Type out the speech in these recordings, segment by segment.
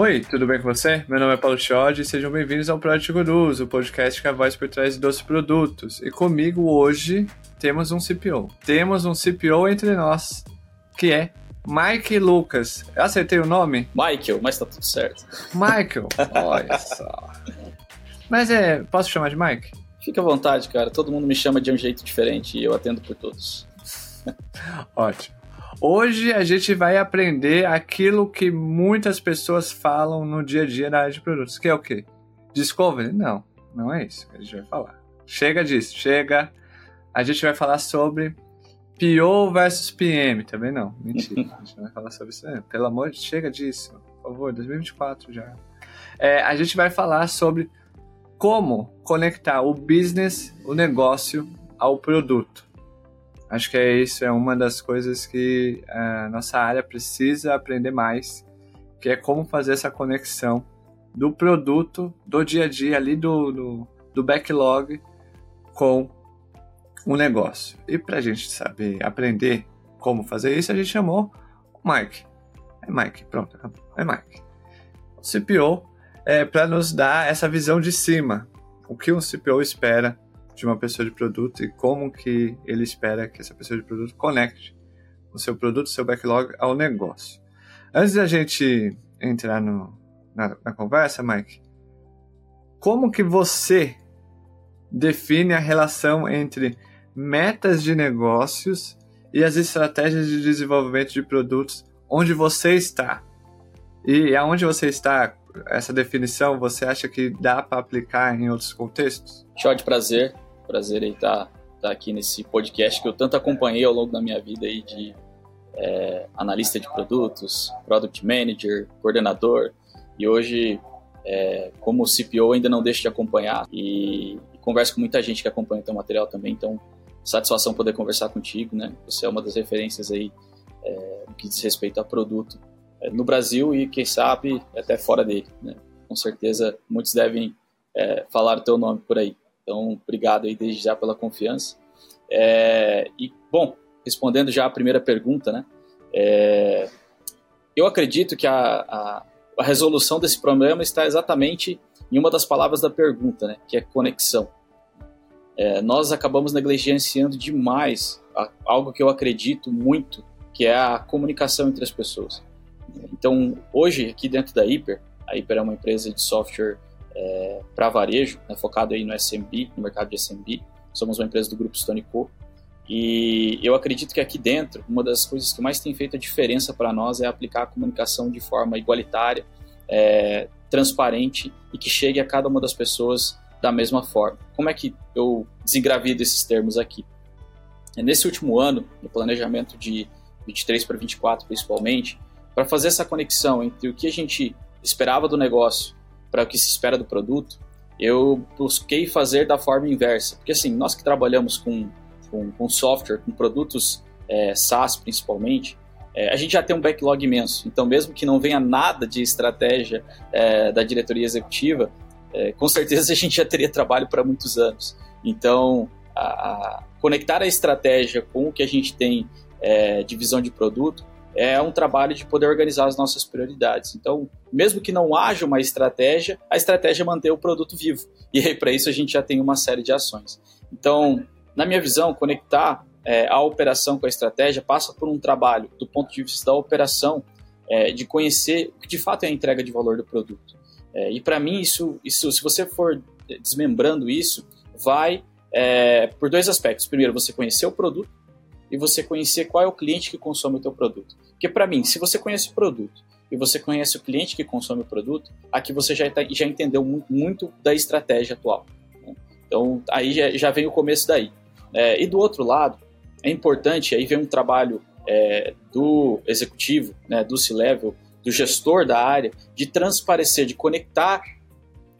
Oi, tudo bem com você? Meu nome é Paulo Chiodi e sejam bem-vindos ao Project Gurus, o podcast que é a voz por trás dos produtos. E comigo hoje temos um CPO. Temos um CPO entre nós, que é Mike Lucas. Eu acertei o nome? Michael, mas tá tudo certo. Michael, olha só. Mas é, posso chamar de Mike? Fica à vontade, cara. Todo mundo me chama de um jeito diferente e eu atendo por todos. Ótimo. Hoje a gente vai aprender aquilo que muitas pessoas falam no dia a dia na área de produtos, que é o quê? Discovery? Não, não é isso que a gente vai falar. Chega disso, chega. A gente vai falar sobre PO versus PM, também não. Mentira, a gente não vai falar sobre isso. Pelo amor de chega disso, por favor, 2024 já. É, a gente vai falar sobre como conectar o business, o negócio, ao produto. Acho que é isso, é uma das coisas que a nossa área precisa aprender mais, que é como fazer essa conexão do produto, do dia a dia ali, do, do, do backlog com o negócio. E para a gente saber aprender como fazer isso, a gente chamou o Mike. É Mike, pronto, acabou. É Mike. O CPO é para nos dar essa visão de cima. O que um CPO espera de uma pessoa de produto e como que ele espera que essa pessoa de produto conecte o seu produto, seu backlog ao negócio. Antes da gente entrar no, na, na conversa, Mike, como que você define a relação entre metas de negócios e as estratégias de desenvolvimento de produtos onde você está? E aonde você está, essa definição, você acha que dá para aplicar em outros contextos? Show de prazer. Prazer aí estar tá, tá aqui nesse podcast que eu tanto acompanhei ao longo da minha vida aí de é, analista de produtos, product manager, coordenador e hoje é, como CPO ainda não deixo de acompanhar e, e, converso com muita gente que acompanha o teu material também, então satisfação poder conversar contigo, né? Você é uma das referências aí é, que diz respeito a produto é, no Brasil e quem sabe até fora dele, né? Com certeza muitos devem é, falar o teu nome por aí. Então, obrigado aí desde já pela confiança. É, e, bom, respondendo já a primeira pergunta, né? É, eu acredito que a, a, a, resolução desse problema está exatamente em uma das palavras da pergunta, né? Que é conexão. É, nós acabamos negligenciando demais a, algo que eu acredito muito, que é a comunicação entre as pessoas. Então, hoje, aqui dentro da Hyper, a Hyper é uma empresa de software é, para varejo, né, focado aí no SMB, no mercado de SMB. Somos uma empresa do grupo Stone Co. E eu acredito que aqui dentro, uma das coisas que mais tem feito a diferença para nós é aplicar a comunicação de forma igualitária, é, transparente e que chegue a cada uma das pessoas da mesma forma. Como é que eu desengravido esses termos aqui? É, nesse último ano, no planejamento de 23 para 24 principalmente, para fazer essa conexão entre o que a gente esperava do negócio para o que se espera do produto, eu busquei fazer da forma inversa. Porque assim, nós que trabalhamos com, com, com software, com produtos é, SaaS principalmente, é, a gente já tem um backlog imenso. Então, mesmo que não venha nada de estratégia é, da diretoria executiva, é, com certeza a gente já teria trabalho para muitos anos. Então, a, a conectar a estratégia com o que a gente tem é, de visão de produto é um trabalho de poder organizar as nossas prioridades. Então, mesmo que não haja uma estratégia, a estratégia é manter o produto vivo. E para isso, a gente já tem uma série de ações. Então, na minha visão, conectar é, a operação com a estratégia passa por um trabalho do ponto de vista da operação, é, de conhecer o que de fato é a entrega de valor do produto. É, e para mim, isso, isso, se você for desmembrando isso, vai é, por dois aspectos. Primeiro, você conhecer o produto e você conhecer qual é o cliente que consome o teu produto. Porque para mim, se você conhece o produto e você conhece o cliente que consome o produto, aqui você já, tá, já entendeu muito da estratégia atual. Né? Então aí já, já, vem o começo daí. É, e do outro lado, é importante, aí vem um trabalho é, do executivo, né, do C-Level, do gestor da área, de transparecer, de conectar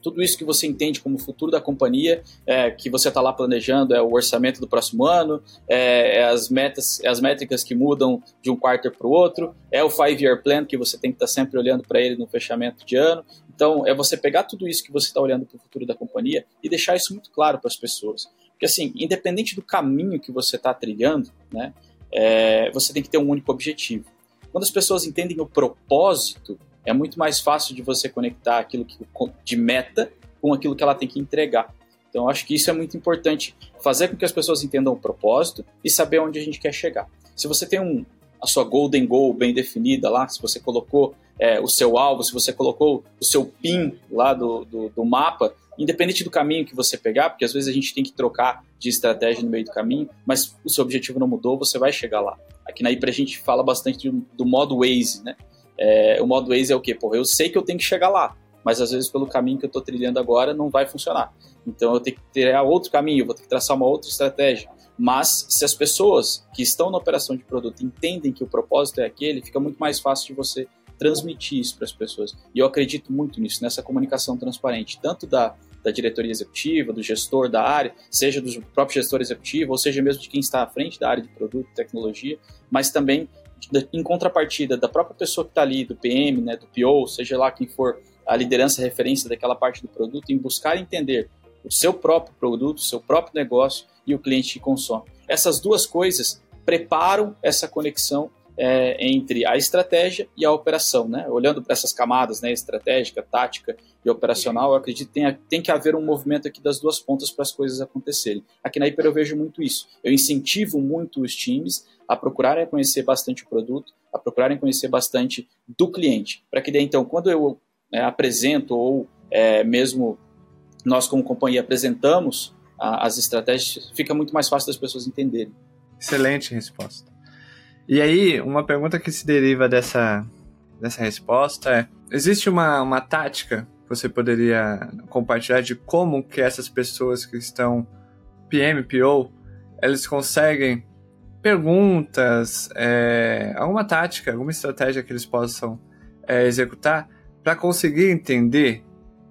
tudo isso que você entende como futuro da companhia, é, que você está lá planejando, é o orçamento do próximo ano, é, é, as metas, é as métricas que mudam de um quarter para o outro, é o five-year plan que você tem que estar tá sempre olhando para ele no fechamento de ano. Então, é você pegar tudo isso que você está olhando para o futuro da companhia e deixar isso muito claro para as pessoas. Porque, assim, independente do caminho que você está trilhando, né, é, você tem que ter um único objetivo. Quando as pessoas entendem o propósito é muito mais fácil de você conectar aquilo que, de meta com aquilo que ela tem que entregar. Então, acho que isso é muito importante, fazer com que as pessoas entendam o propósito e saber onde a gente quer chegar. Se você tem um, a sua golden goal bem definida lá, se você colocou é, o seu alvo, se você colocou o seu pin lá do, do, do, mapa, independente do caminho que você pegar, porque às vezes a gente tem que trocar de estratégia no meio do caminho, mas o seu objetivo não mudou, você vai chegar lá. Aqui na IPRA a gente fala bastante do, do modo Waze, né? É, o modo Waze é o quê? Porra, eu sei que eu tenho que chegar lá, mas às vezes pelo caminho que eu estou trilhando agora não vai funcionar. Então eu tenho que ter outro caminho, vou ter que traçar uma outra estratégia. Mas se as pessoas que estão na operação de produto entendem que o propósito é aquele, fica muito mais fácil de você transmitir isso para as pessoas. E eu acredito muito nisso, nessa comunicação transparente, tanto da, da diretoria executiva, do gestor da área, seja do próprio gestor executivo, ou seja mesmo de quem está à frente da área de produto tecnologia, mas também em contrapartida da própria pessoa que está ali, do PM, né, do PO, seja lá quem for a liderança referência daquela parte do produto, em buscar entender o seu próprio produto, o seu próprio negócio e o cliente que consome. Essas duas coisas preparam essa conexão é, entre a estratégia e a operação, né? Olhando para essas camadas, né, estratégica, tática e operacional, eu acredito que tem, tem que haver um movimento aqui das duas pontas para as coisas acontecerem. Aqui na Hiper eu vejo muito isso. Eu incentivo muito os times a procurarem conhecer bastante o produto, a procurarem conhecer bastante do cliente, para que daí então, quando eu é, apresento ou é, mesmo nós como companhia apresentamos a, as estratégias, fica muito mais fácil das pessoas entenderem. Excelente resposta. E aí, uma pergunta que se deriva dessa, dessa resposta é: existe uma, uma tática que você poderia compartilhar de como que essas pessoas que estão PM, PO, eles conseguem perguntas, é, alguma tática, alguma estratégia que eles possam é, executar para conseguir entender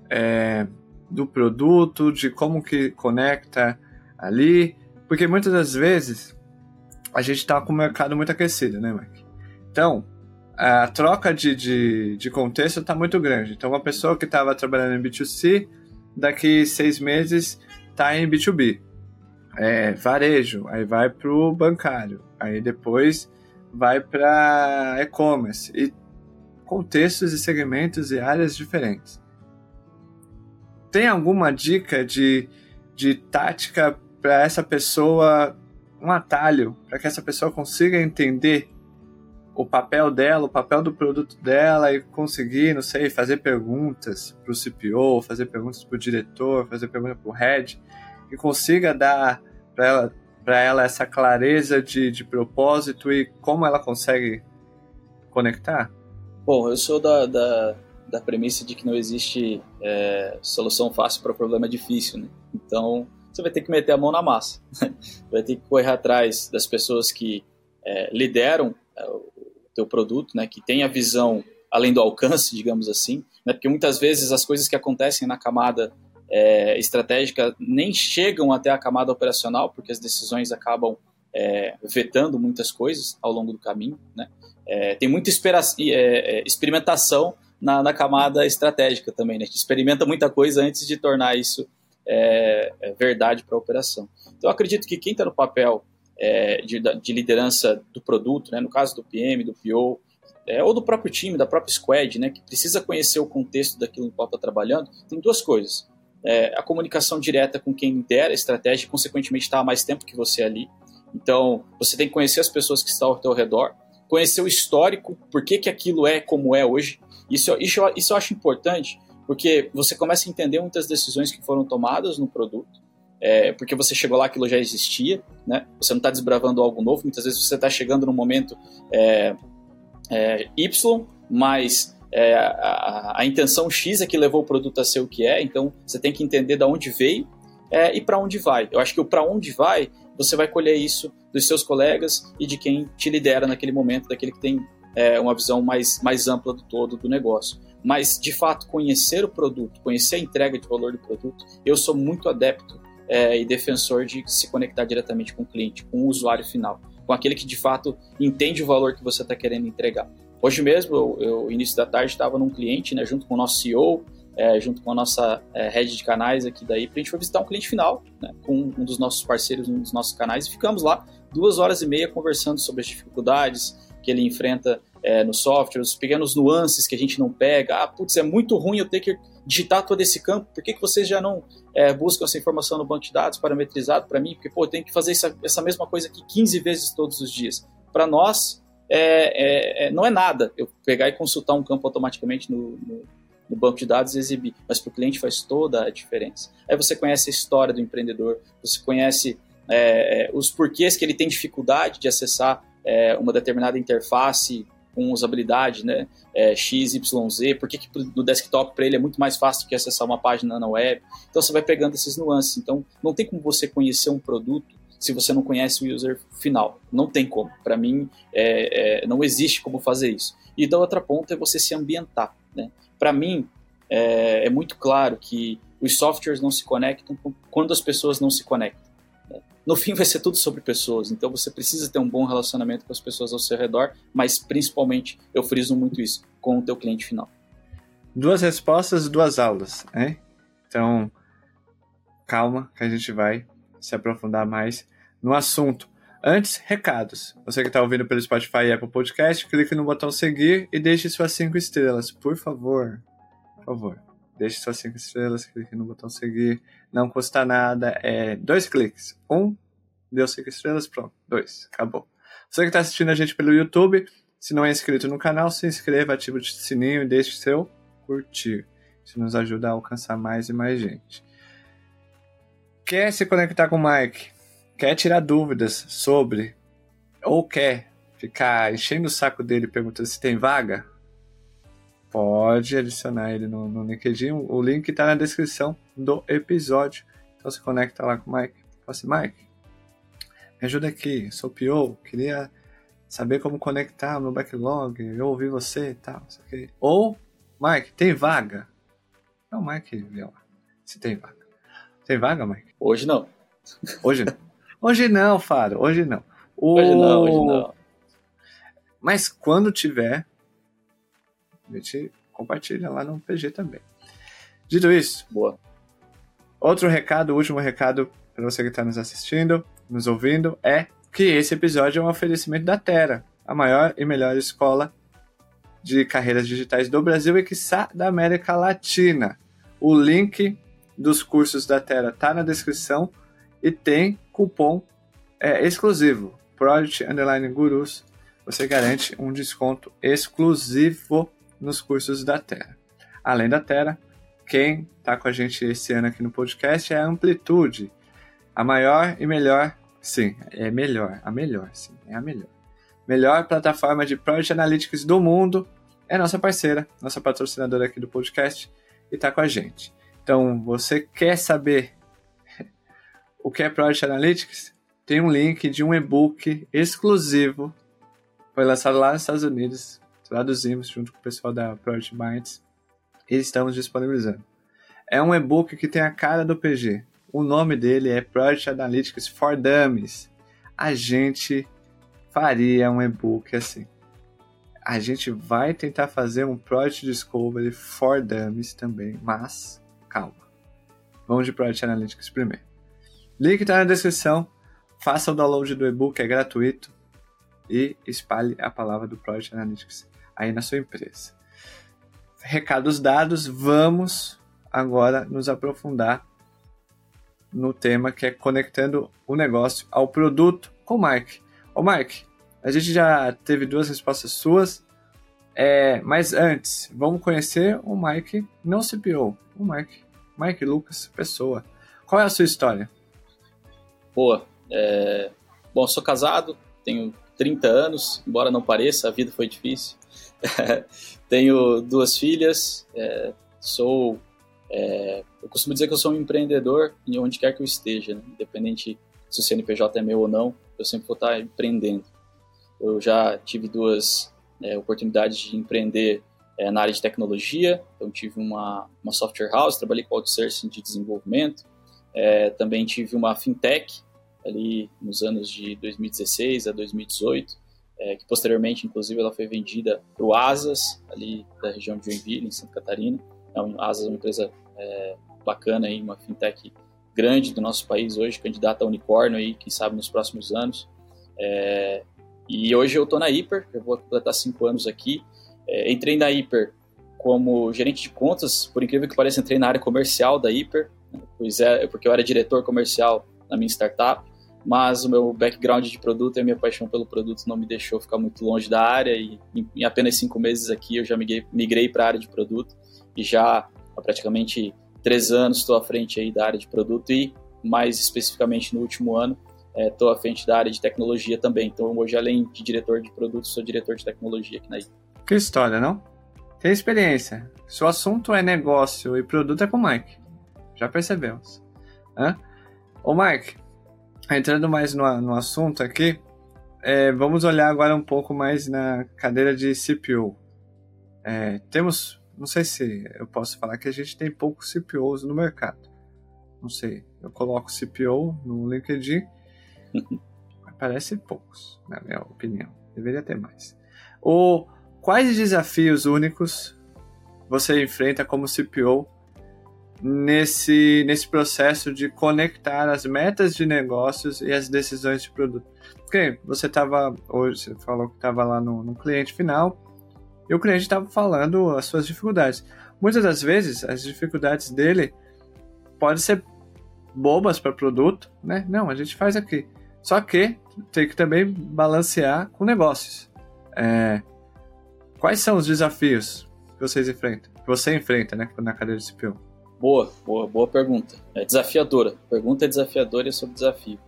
é, do produto, de como que conecta ali, porque muitas das vezes a gente está com o mercado muito aquecido, né, Mike? Então, a troca de, de, de contexto está muito grande. Então, uma pessoa que estava trabalhando em B2C, daqui seis meses está em B2B. É, varejo, aí vai para o bancário, aí depois vai para e-commerce. E contextos e segmentos e áreas diferentes tem alguma dica de, de tática para essa pessoa, um atalho, para que essa pessoa consiga entender o papel dela, o papel do produto dela e conseguir, não sei, fazer perguntas para o CPO, fazer perguntas para o diretor, fazer perguntas para o head, e consiga dar para ela, ela essa clareza de, de propósito e como ela consegue conectar? Bom, eu sou da, da, da premissa de que não existe é, solução fácil para problema difícil, né? Então, você vai ter que meter a mão na massa. vai ter que correr atrás das pessoas que é, lideram é, o teu produto, né? Que tem a visão além do alcance, digamos assim, né? Porque muitas vezes as coisas que acontecem na camada é, estratégica nem chegam até a camada operacional, porque as decisões acabam é, vetando muitas coisas ao longo do caminho, né? É, tem muita é, experimentação na, na camada estratégica também. Né? A gente experimenta muita coisa antes de tornar isso é, é verdade para a operação. Então, acredito que quem está no papel é, de, de, liderança do produto, né, no caso do PM, do PO, é, ou do próprio time, da própria squad, né, que precisa conhecer o contexto daquilo em qual está trabalhando, tem duas coisas. É, a comunicação direta com quem lidera a estratégia consequentemente, está há mais tempo que você ali. Então, você tem que conhecer as pessoas que estão ao teu redor, conhecer o histórico, por que, que aquilo é como é hoje, isso, isso, isso eu acho importante, porque você começa a entender muitas decisões que foram tomadas no produto, é, porque você chegou lá, aquilo já existia, né? Você não está desbravando algo novo, muitas vezes você está chegando no momento é, é, Y, mas é, a, a, intenção X é que levou o produto a ser o que é, então você tem que entender de onde veio é, e para onde vai. Eu acho que o para onde vai, você vai colher isso dos seus colegas e de quem te lidera naquele momento, daquele que tem é, uma visão mais, mais ampla do todo do negócio. Mas, de fato, conhecer o produto, conhecer a entrega de valor do produto, eu sou muito adepto é, e defensor de se conectar diretamente com o cliente, com o usuário final, com aquele que de fato entende o valor que você está querendo entregar. Hoje mesmo, eu, eu início da tarde, estava num cliente, né, junto com o nosso CEO, é, junto com a nossa é, rede de canais aqui daí, para a gente foi visitar um cliente final, né, com um dos nossos parceiros, um dos nossos canais, e ficamos lá duas horas e meia conversando sobre as dificuldades, que ele enfrenta é, no software, os pequenos nuances que a gente não pega. Ah, putz, é muito ruim eu ter que digitar todo esse campo. Por que, que vocês já não é, buscam essa informação no banco de dados parametrizado para mim? Porque, pô, eu tenho que fazer essa, essa mesma coisa aqui 15 vezes todos os dias. Para nós, é, é, é, não é nada eu pegar e consultar um campo automaticamente no, no, no banco de dados e exibir, mas para o cliente faz toda a diferença. Aí você conhece a história do empreendedor, você conhece é, é, os porquês que ele tem dificuldade de acessar é, uma determinada interface com usabilidade, né, é, XYZ, por que, que no desktop para ele é muito mais fácil do que acessar uma página na web. Então você vai pegando esses nuances. Então não tem como você conhecer um produto se você não conhece o user final. Não tem como. Para mim, é, é, não existe como fazer isso. E da outra ponta é você se ambientar. Né? Para mim, é, é, muito claro que os softwares não se conectam quando as pessoas não se conectam. Né? No fim, vai ser tudo sobre pessoas. Então, você precisa ter um bom relacionamento com as pessoas ao seu redor, mas principalmente, eu friso muito isso, com o teu cliente final. Duas respostas, duas aulas. Hein? Então, calma que a gente vai se aprofundar mais no assunto. Antes, recados. Você que está ouvindo pelo Spotify e Apple Podcast, clique no botão seguir e deixe suas cinco estrelas, por favor. Por favor. Deixe suas cinco estrelas, clique no botão seguir. Não custa nada, é dois cliques. Um, deu cinco estrelas, pronto. Dois, acabou. Você que está assistindo a gente pelo YouTube, se não é inscrito no canal, se inscreva, ative o sininho e deixe seu curtir. Isso nos ajuda a alcançar mais e mais gente. Quer se conectar com o Mike? Quer tirar dúvidas sobre ou quer ficar enchendo o saco dele perguntando se tem vaga? Pode adicionar ele no, no LinkedIn. O link está na descrição do episódio. Então se conecta lá com o Mike. Fala assim, Mike, me ajuda aqui, sou PO, queria saber como conectar meu backlog, eu ouvi você e tal. Ou, Mike, tem vaga? Não, Mike vê lá se tem vaga. Tem vaga, Mike? Hoje não. Hoje não. Hoje não, Faro. Hoje não. O... Hoje não, hoje não. Mas quando tiver, a gente compartilha lá no PG também. Dito isso, boa. Outro recado, último recado para você que está nos assistindo, nos ouvindo, é que esse episódio é um oferecimento da Terra, a maior e melhor escola de carreiras digitais do Brasil e, quiçá, da América Latina. O link dos cursos da Terra tá na descrição e tem cupom é, exclusivo, Project Underline Gurus. Você garante um desconto exclusivo nos cursos da Terra. Além da Terra, quem está com a gente esse ano aqui no podcast é a Amplitude, a maior e melhor, sim, é melhor, a melhor, sim, é a melhor. Melhor plataforma de Project Analytics do mundo, é nossa parceira, nossa patrocinadora aqui do podcast e está com a gente. Então, você quer saber o que é Project Analytics? Tem um link de um e-book exclusivo. Foi lançado lá nos Estados Unidos. Traduzimos junto com o pessoal da Project Minds. E estamos disponibilizando. É um e-book que tem a cara do PG. O nome dele é Project Analytics for Dummies. A gente faria um e-book assim. A gente vai tentar fazer um Project Discovery for Dummies também, mas calma. Vamos de Project Analytics primeiro. Link está na descrição. Faça o download do e-book, é gratuito. E espalhe a palavra do Project Analytics aí na sua empresa. Recados dados, vamos agora nos aprofundar no tema que é conectando o negócio ao produto com o Mike. Ô Mike, a gente já teve duas respostas suas, é, mas antes, vamos conhecer o Mike, não CPO, o Mike. Mike Lucas, pessoa. Qual é a sua história? Boa. É... Bom, sou casado, tenho 30 anos, embora não pareça, a vida foi difícil. tenho duas filhas, é... sou. É... Eu costumo dizer que eu sou um empreendedor em onde quer que eu esteja, né? independente se o CNPJ é meu ou não, eu sempre vou estar empreendendo. Eu já tive duas é, oportunidades de empreender é, na área de tecnologia, então tive uma, uma software house, trabalhei com outsourcing de desenvolvimento, é, também tive uma fintech ali nos anos de 2016 a 2018, é, que posteriormente, inclusive, ela foi vendida para o Asas, ali da região de Joinville, em Santa Catarina. Um, Asas é uma empresa é, bacana, aí, uma fintech grande do nosso país hoje, candidata a unicórnio, aí, quem sabe nos próximos anos. É, E hoje eu estou na Hiper, eu vou completar cinco anos aqui. É, entrei na Hiper como gerente de contas, por incrível que pareça, entrei na área comercial da Hiper, né, pois é, porque eu era diretor comercial na minha startup, mas o meu background de produto e a minha paixão pelo produto não me deixou ficar muito longe da área e em, em apenas cinco meses aqui eu já migrei, migrei para a área de produto e já há praticamente três anos estou à frente aí da área de produto e mais especificamente no último ano estou é, à frente da área de tecnologia também. Então hoje além de diretor de produto sou diretor de tecnologia aqui na Hiper. Que história, não? Tem experiência. Se o assunto é negócio e produto é com o Mike. Já percebemos. Hã? Ô Mike, entrando mais no, no assunto aqui, é, vamos olhar agora um pouco mais na cadeira de CPO. É, temos, não sei se eu posso falar que a gente tem poucos CPOs no mercado. Não sei, eu coloco CPO no LinkedIn, parece poucos, na minha opinião. Deveria ter mais. O quais desafios únicos você enfrenta como CPO nesse, nesse processo de conectar as metas de negócios e as decisões de produto? Porque você estava, hoje, você falou que estava lá no, no cliente final e o cliente estava falando as suas dificuldades. Muitas das vezes, as dificuldades dele podem ser bobas para produto, né? Não, a gente faz aqui. Só que tem que também balancear com negócios. É, Quais são os desafios que vocês enfrentam? Que você enfrenta, né, na cadeira de CPO? Boa, boa, boa pergunta. É desafiadora. Pergunta é desafiadora é sobre desafio.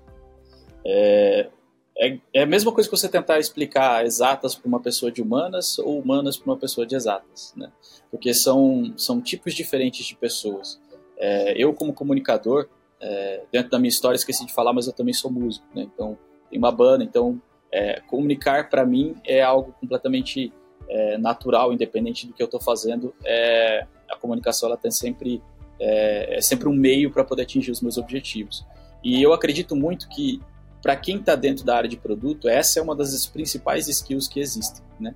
É, é, é, a mesma coisa que você tentar explicar exatas para uma pessoa de humanas ou humanas para uma pessoa de exatas, né? Porque são, são tipos diferentes de pessoas. É, eu, como comunicador, é, dentro da minha história, esqueci de falar, mas eu também sou músico, né? Então, tem uma banda, então, é, comunicar para mim é algo completamente é, natural, independente do que eu estou fazendo, é, a comunicação ela tem sempre é, é sempre um meio para poder atingir os meus objetivos. E eu acredito muito que para quem está dentro da área de produto, essa é uma das principais skills que existem. Né?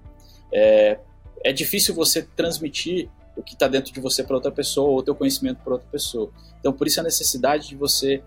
É, é difícil você transmitir o que está dentro de você para outra pessoa ou o teu conhecimento para outra pessoa. Então, por isso a necessidade de você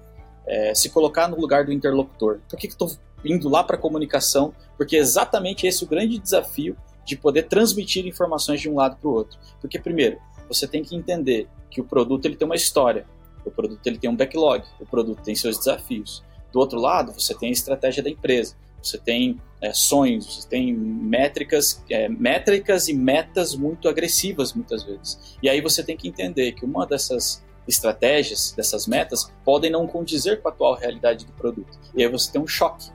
é, se colocar no lugar do interlocutor. Por que, que estou indo lá para a comunicação? Porque é exatamente esse o grande desafio de poder transmitir informações de um lado para o outro. Porque, primeiro, você tem que entender que o produto ele tem uma história, o produto ele tem um backlog, o produto tem seus desafios. Do outro lado, você tem a estratégia da empresa, você tem é, sonhos, você tem métricas, é, métricas e metas muito agressivas muitas vezes. E aí você tem que entender que uma dessas estratégias, dessas metas, podem não condizer com a atual realidade do produto. E aí você tem um choque.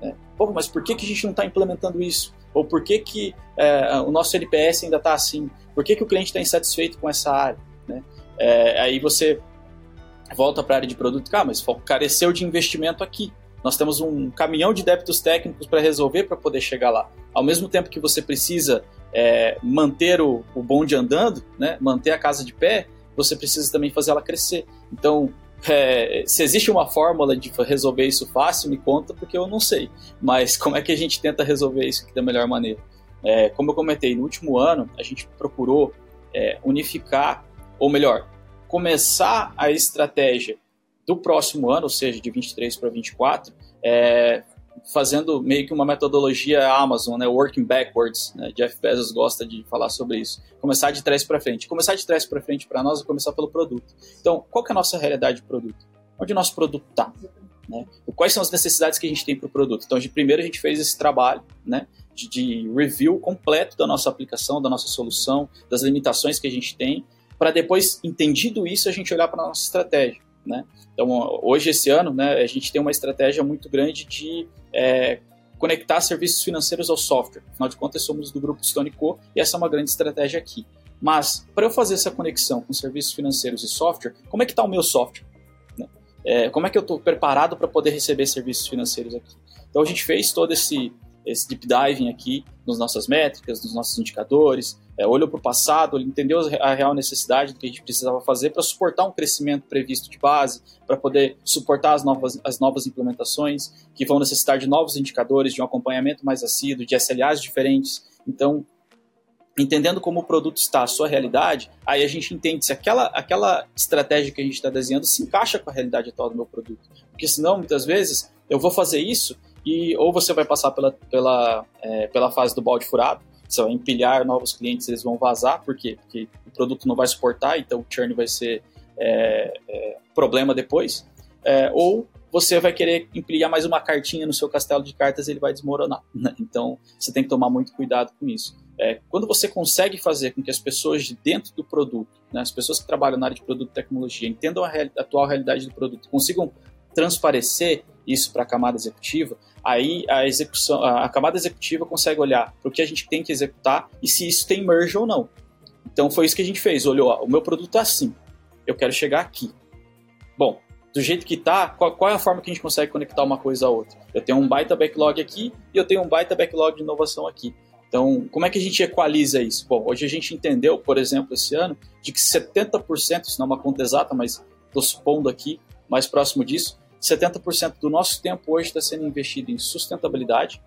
Né? Pô, mas por que, que a gente não está implementando isso? Ou por que, que é, o nosso NPS ainda está assim? Por que, que o cliente está insatisfeito com essa área? Né? É, aí você volta para a área de produto, ah, mas careceu de investimento aqui. Nós temos um caminhão de débitos técnicos para resolver para poder chegar lá. Ao mesmo tempo que você precisa é, manter o, o bonde andando, né, manter a casa de pé, você precisa também fazer ela crescer. Então, é, se existe uma fórmula de resolver isso fácil, me conta, porque eu não sei. Mas como é que a gente tenta resolver isso da melhor maneira? É, como eu comentei, no último ano a gente procurou é, unificar, ou melhor, começar a estratégia do próximo ano, ou seja, de 23 para 24, é, fazendo meio que uma metodologia Amazon, né, working backwards. Né, Jeff Bezos gosta de falar sobre isso. Começar de trás para frente. Começar de trás para frente para nós é começar pelo produto. Então, qual que é a nossa realidade de produto? Onde o nosso produto está? Né? Quais são as necessidades que a gente tem para o produto? Então, de primeiro a gente fez esse trabalho, né, de, de review completo da nossa aplicação, da nossa solução, das limitações que a gente tem, para depois, entendido isso, a gente olhar para a nossa estratégia. Né? Então, hoje, esse ano, né, a gente tem uma estratégia muito grande de é, conectar serviços financeiros ao software. Afinal de contas, somos do grupo Stone Co. e essa é uma grande estratégia aqui. Mas, para eu fazer essa conexão com serviços financeiros e software, como é que está o meu software? Né? É, como é que eu estou preparado para poder receber serviços financeiros aqui? Então, a gente fez todo esse, esse deep diving aqui nas nossas métricas, nos nossos indicadores, é, olhou para o passado, entendeu a real necessidade do que a gente precisava fazer para suportar um crescimento previsto de base, para poder suportar as novas, as novas implementações, que vão necessitar de novos indicadores, de um acompanhamento mais assíduo, de SLAs diferentes. Então, entendendo como o produto está, a sua realidade, aí a gente entende se aquela, aquela estratégia que a gente está desenhando se encaixa com a realidade atual do meu produto. Porque senão, muitas vezes, eu vou fazer isso e ou você vai passar pela, pela, é, pela fase do balde furado, você vai empilhar novos clientes, eles vão vazar, por quê? Porque o produto não vai suportar, então o churn vai ser é, é, problema depois. É, ou você vai querer empilhar mais uma cartinha no seu castelo de cartas ele vai desmoronar. Né? Então você tem que tomar muito cuidado com isso. É, quando você consegue fazer com que as pessoas de dentro do produto, né, as pessoas que trabalham na área de produto e tecnologia, entendam a, real, a atual realidade do produto, consigam transparecer isso para a camada executiva, aí a execução, a camada executiva consegue olhar para o que a gente tem que executar e se isso tem merge ou não. Então foi isso que a gente fez. Olhou, ó, o meu produto é assim, eu quero chegar aqui. Bom, do jeito que está, qual, qual, é a forma que a gente consegue conectar uma coisa a outra? Eu tenho um baita backlog aqui e eu tenho um baita backlog de inovação aqui. Então, como é que a gente equaliza isso? Bom, hoje a gente entendeu, por exemplo, esse ano, de que 70%, isso não é uma conta exata, mas estou supondo aqui, mais próximo disso, 70% do nosso tempo hoje está sendo investido em sustentabilidade,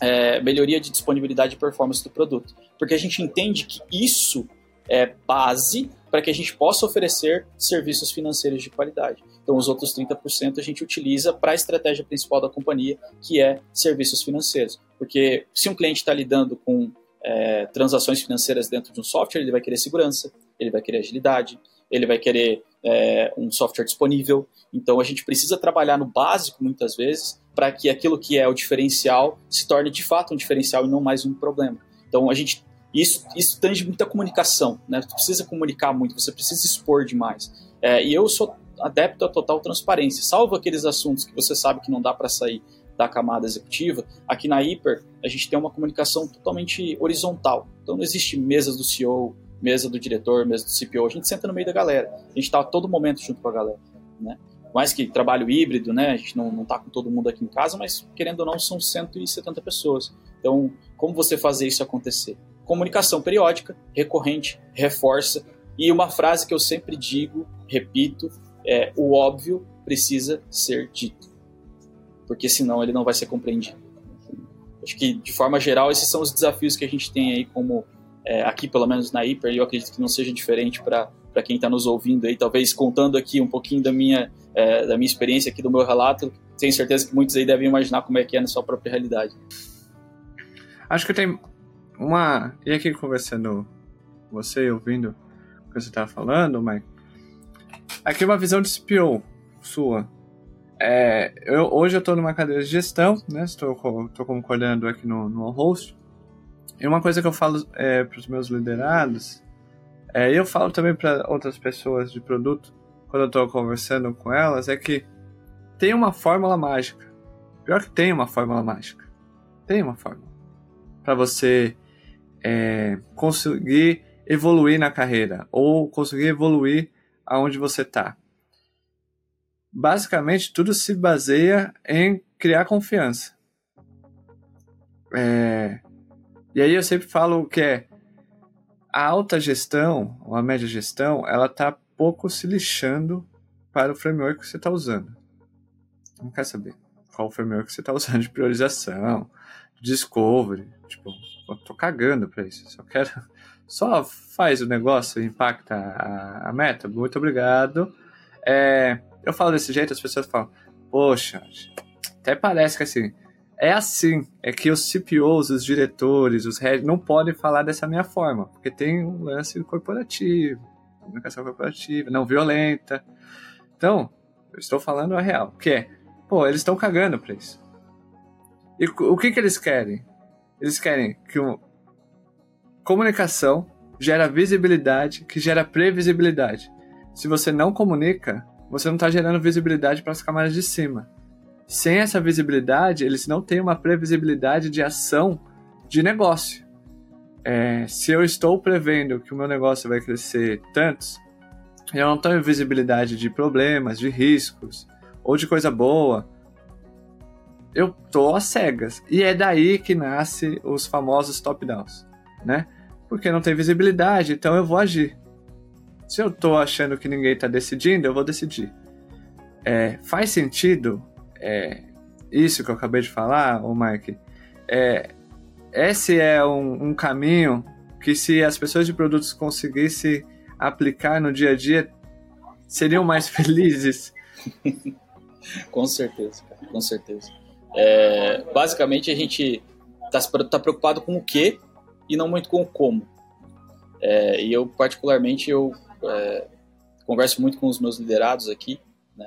é, melhoria de disponibilidade e performance do produto. Porque a gente entende que isso é base para que a gente possa oferecer serviços financeiros de qualidade. Então, os outros 30% a gente utiliza para a estratégia principal da companhia, que é serviços financeiros. Porque se um cliente está lidando com é, transações financeiras dentro de um software, ele vai querer segurança, ele vai querer agilidade, ele vai querer é, um software disponível. Então a gente precisa trabalhar no básico muitas vezes para que aquilo que é o diferencial se torne de fato um diferencial e não mais um problema. Então a gente isso, isso tange muita comunicação, né? Você precisa comunicar muito, você precisa expor demais. É, e eu sou adepto à total transparência, salvo aqueles assuntos que você sabe que não dá para sair da camada executiva. Aqui na Hyper, a gente tem uma comunicação totalmente horizontal. Então não existe mesas do CEO, mesa do diretor, mesa do CPO, a gente senta no meio da galera. A gente está todo momento junto com a galera, né? Mais que trabalho híbrido, né? A gente não, não tá com todo mundo aqui em casa, mas querendo ou não, são 170 pessoas. Então, como você fazer isso acontecer? Comunicação periódica, recorrente, reforça. E uma frase que eu sempre digo, repito, é o óbvio precisa ser dito. Porque senão ele não vai ser compreendido. Acho que, de forma geral, esses são os desafios que a gente tem aí como é, aqui pelo menos na Hyper, e eu acredito que não seja diferente para quem está nos ouvindo aí, talvez contando aqui um pouquinho da minha, é, da minha experiência aqui, do meu relato, tenho certeza que muitos aí devem imaginar como é que é na sua própria realidade. Acho que tem uma... E aqui conversando você, ouvindo o que você estava falando, Mike, aqui uma visão de CPO sua. É, eu, hoje eu estou numa cadeira de gestão, né? Estou, estou como coordenador aqui no, no host. E uma coisa que eu falo é, para os meus liderados, é, e eu falo também para outras pessoas de produto, quando eu estou conversando com elas, é que tem uma fórmula mágica. Pior que tem uma fórmula mágica. Tem uma fórmula. Para você é, conseguir evoluir na carreira ou conseguir evoluir aonde você está. Basicamente, tudo se baseia em criar confiança. É, e aí eu sempre falo que é a alta gestão, ou a média gestão, ela está pouco se lixando para o framework que você está usando. Não quer saber qual framework você está usando de priorização, de discovery. Tipo, eu tô cagando para isso. Só quero. Só faz o negócio, impacta a, a meta. Muito obrigado. É, eu falo desse jeito, as pessoas falam, poxa, até parece que assim, é assim, é que os CPOs, os diretores, os heads não podem falar dessa minha forma, porque tem um lance corporativo, comunicação corporativa, não violenta. Então, eu estou falando a real, que é, pô, eles estão cagando pra isso. E o que que eles querem? Eles querem que uma comunicação gera visibilidade, que gera previsibilidade. Se você não comunica, você não está gerando visibilidade para as camadas de cima sem essa visibilidade, eles não têm uma previsibilidade de ação de negócio. É, se eu estou prevendo que o meu negócio vai crescer tantos, eu não tenho visibilidade de problemas, de riscos ou de coisa boa. Eu tô às cegas. E é daí que nasce os famosos top-downs, né? Porque não tem visibilidade, então eu vou agir. Se eu tô achando que ninguém está decidindo, eu vou decidir. É, faz sentido é, isso que eu acabei de falar, o Mike, é, esse é um, um, caminho que se as pessoas de produtos conseguissem aplicar no dia a dia, seriam mais felizes. com certeza, cara, com certeza. É, basicamente, a gente está tá preocupado com o que e não muito com o como. É, e eu, particularmente, eu é, converso muito com os meus liderados aqui, né?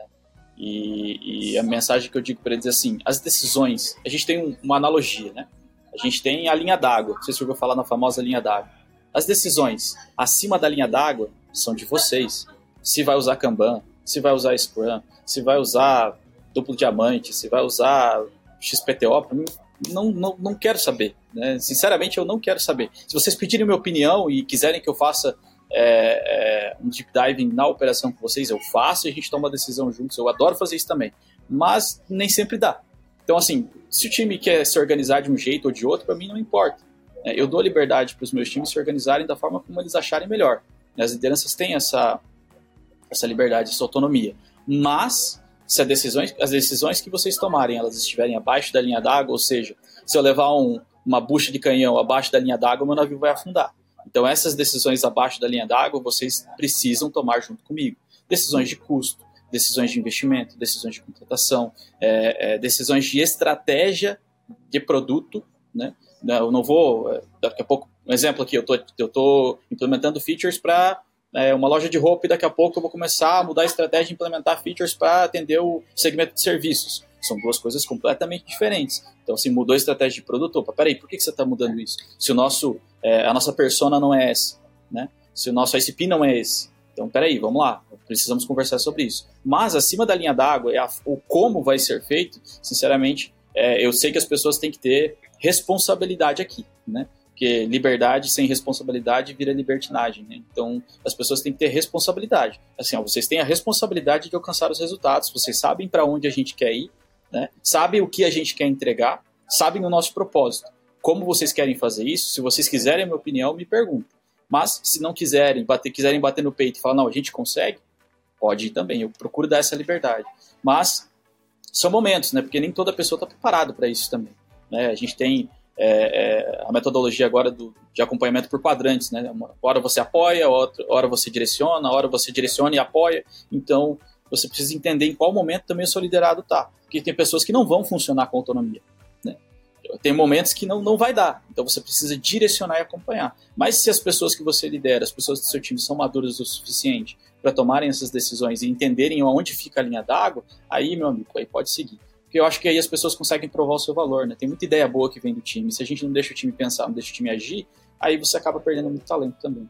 E, e a mensagem que eu digo para eles é assim: as decisões, a gente tem uma analogia, né? A gente tem a linha d'água. Vocês ouviram falar na famosa linha d'água. As decisões acima da linha d'água são de vocês. Se vai usar Kanban, se vai usar Scrum, se vai usar duplo diamante, se vai usar XPTO, para mim não, não, não quero saber. Né? Sinceramente, eu não quero saber. Se vocês pedirem minha opinião e quiserem que eu faça é, é, um deep diving na operação com vocês, eu faço e a gente toma uma decisão juntos. Eu adoro fazer isso também. Mas nem sempre dá. Então, assim, se o time quer se organizar de um jeito ou de outro, para mim não importa. É, eu dou liberdade para os meus times se organizarem da forma como eles acharem melhor. As lideranças têm essa, essa liberdade, essa autonomia. Mas, se decisões, as decisões que vocês tomarem elas estiverem abaixo da linha d'água, ou seja, se eu levar um, uma bucha de canhão abaixo da linha d'água, meu navio vai afundar. Então, essas decisões abaixo da linha d'água, vocês precisam tomar junto comigo. Decisões de custo, decisões de investimento, decisões de contratação, é, é, decisões de estratégia de produto, né? Eu não vou, é, daqui a pouco, um exemplo aqui, eu tô, tô implementando features para é, uma loja de roupa e daqui a pouco eu vou começar a mudar a estratégia e implementar features para atender o segmento de serviços. São duas coisas completamente diferentes. Então, assim, mudou a estratégia de produto, opa, peraí, por que, que você está mudando isso? Se o nosso, é, a nossa persona não é essa, né? Se o nosso ICP não é esse, então, peraí, vamos lá, precisamos conversar sobre isso. Mas, acima da linha d'água, é o como vai ser feito, sinceramente, é, eu sei que as pessoas têm que ter responsabilidade aqui, né? Porque liberdade sem responsabilidade vira libertinagem, né? Então, as pessoas têm que ter responsabilidade. Assim, ó, vocês têm a responsabilidade de alcançar os resultados, vocês sabem para onde a gente quer ir, né? Sabem o que a gente quer entregar, sabem o nosso propósito. Como vocês querem fazer isso? Se vocês quiserem a minha opinião, me perguntem. Mas se não quiserem bater, quiserem bater no peito e falar, não, a gente consegue, pode ir também. Eu procuro dar essa liberdade. Mas são momentos, né? Porque nem toda pessoa está preparada para isso também. Né? A gente tem é, é, a metodologia agora do, de acompanhamento por quadrantes, né? Uma hora você apoia, outra hora você direciona, hora você direciona e apoia. Então você precisa entender em qual momento também o seu liderado está. Porque tem pessoas que não vão funcionar com autonomia tem momentos que não, não vai dar. Então você precisa direcionar e acompanhar. Mas se as pessoas que você lidera, as pessoas do seu time são maduras o suficiente para tomarem essas decisões e entenderem onde fica a linha d'água, aí, meu amigo, aí pode seguir. Porque eu acho que aí as pessoas conseguem provar o seu valor, né? Tem muita ideia boa que vem do time. Se a gente não deixa o time pensar, não deixa o time agir, aí você acaba perdendo muito talento também.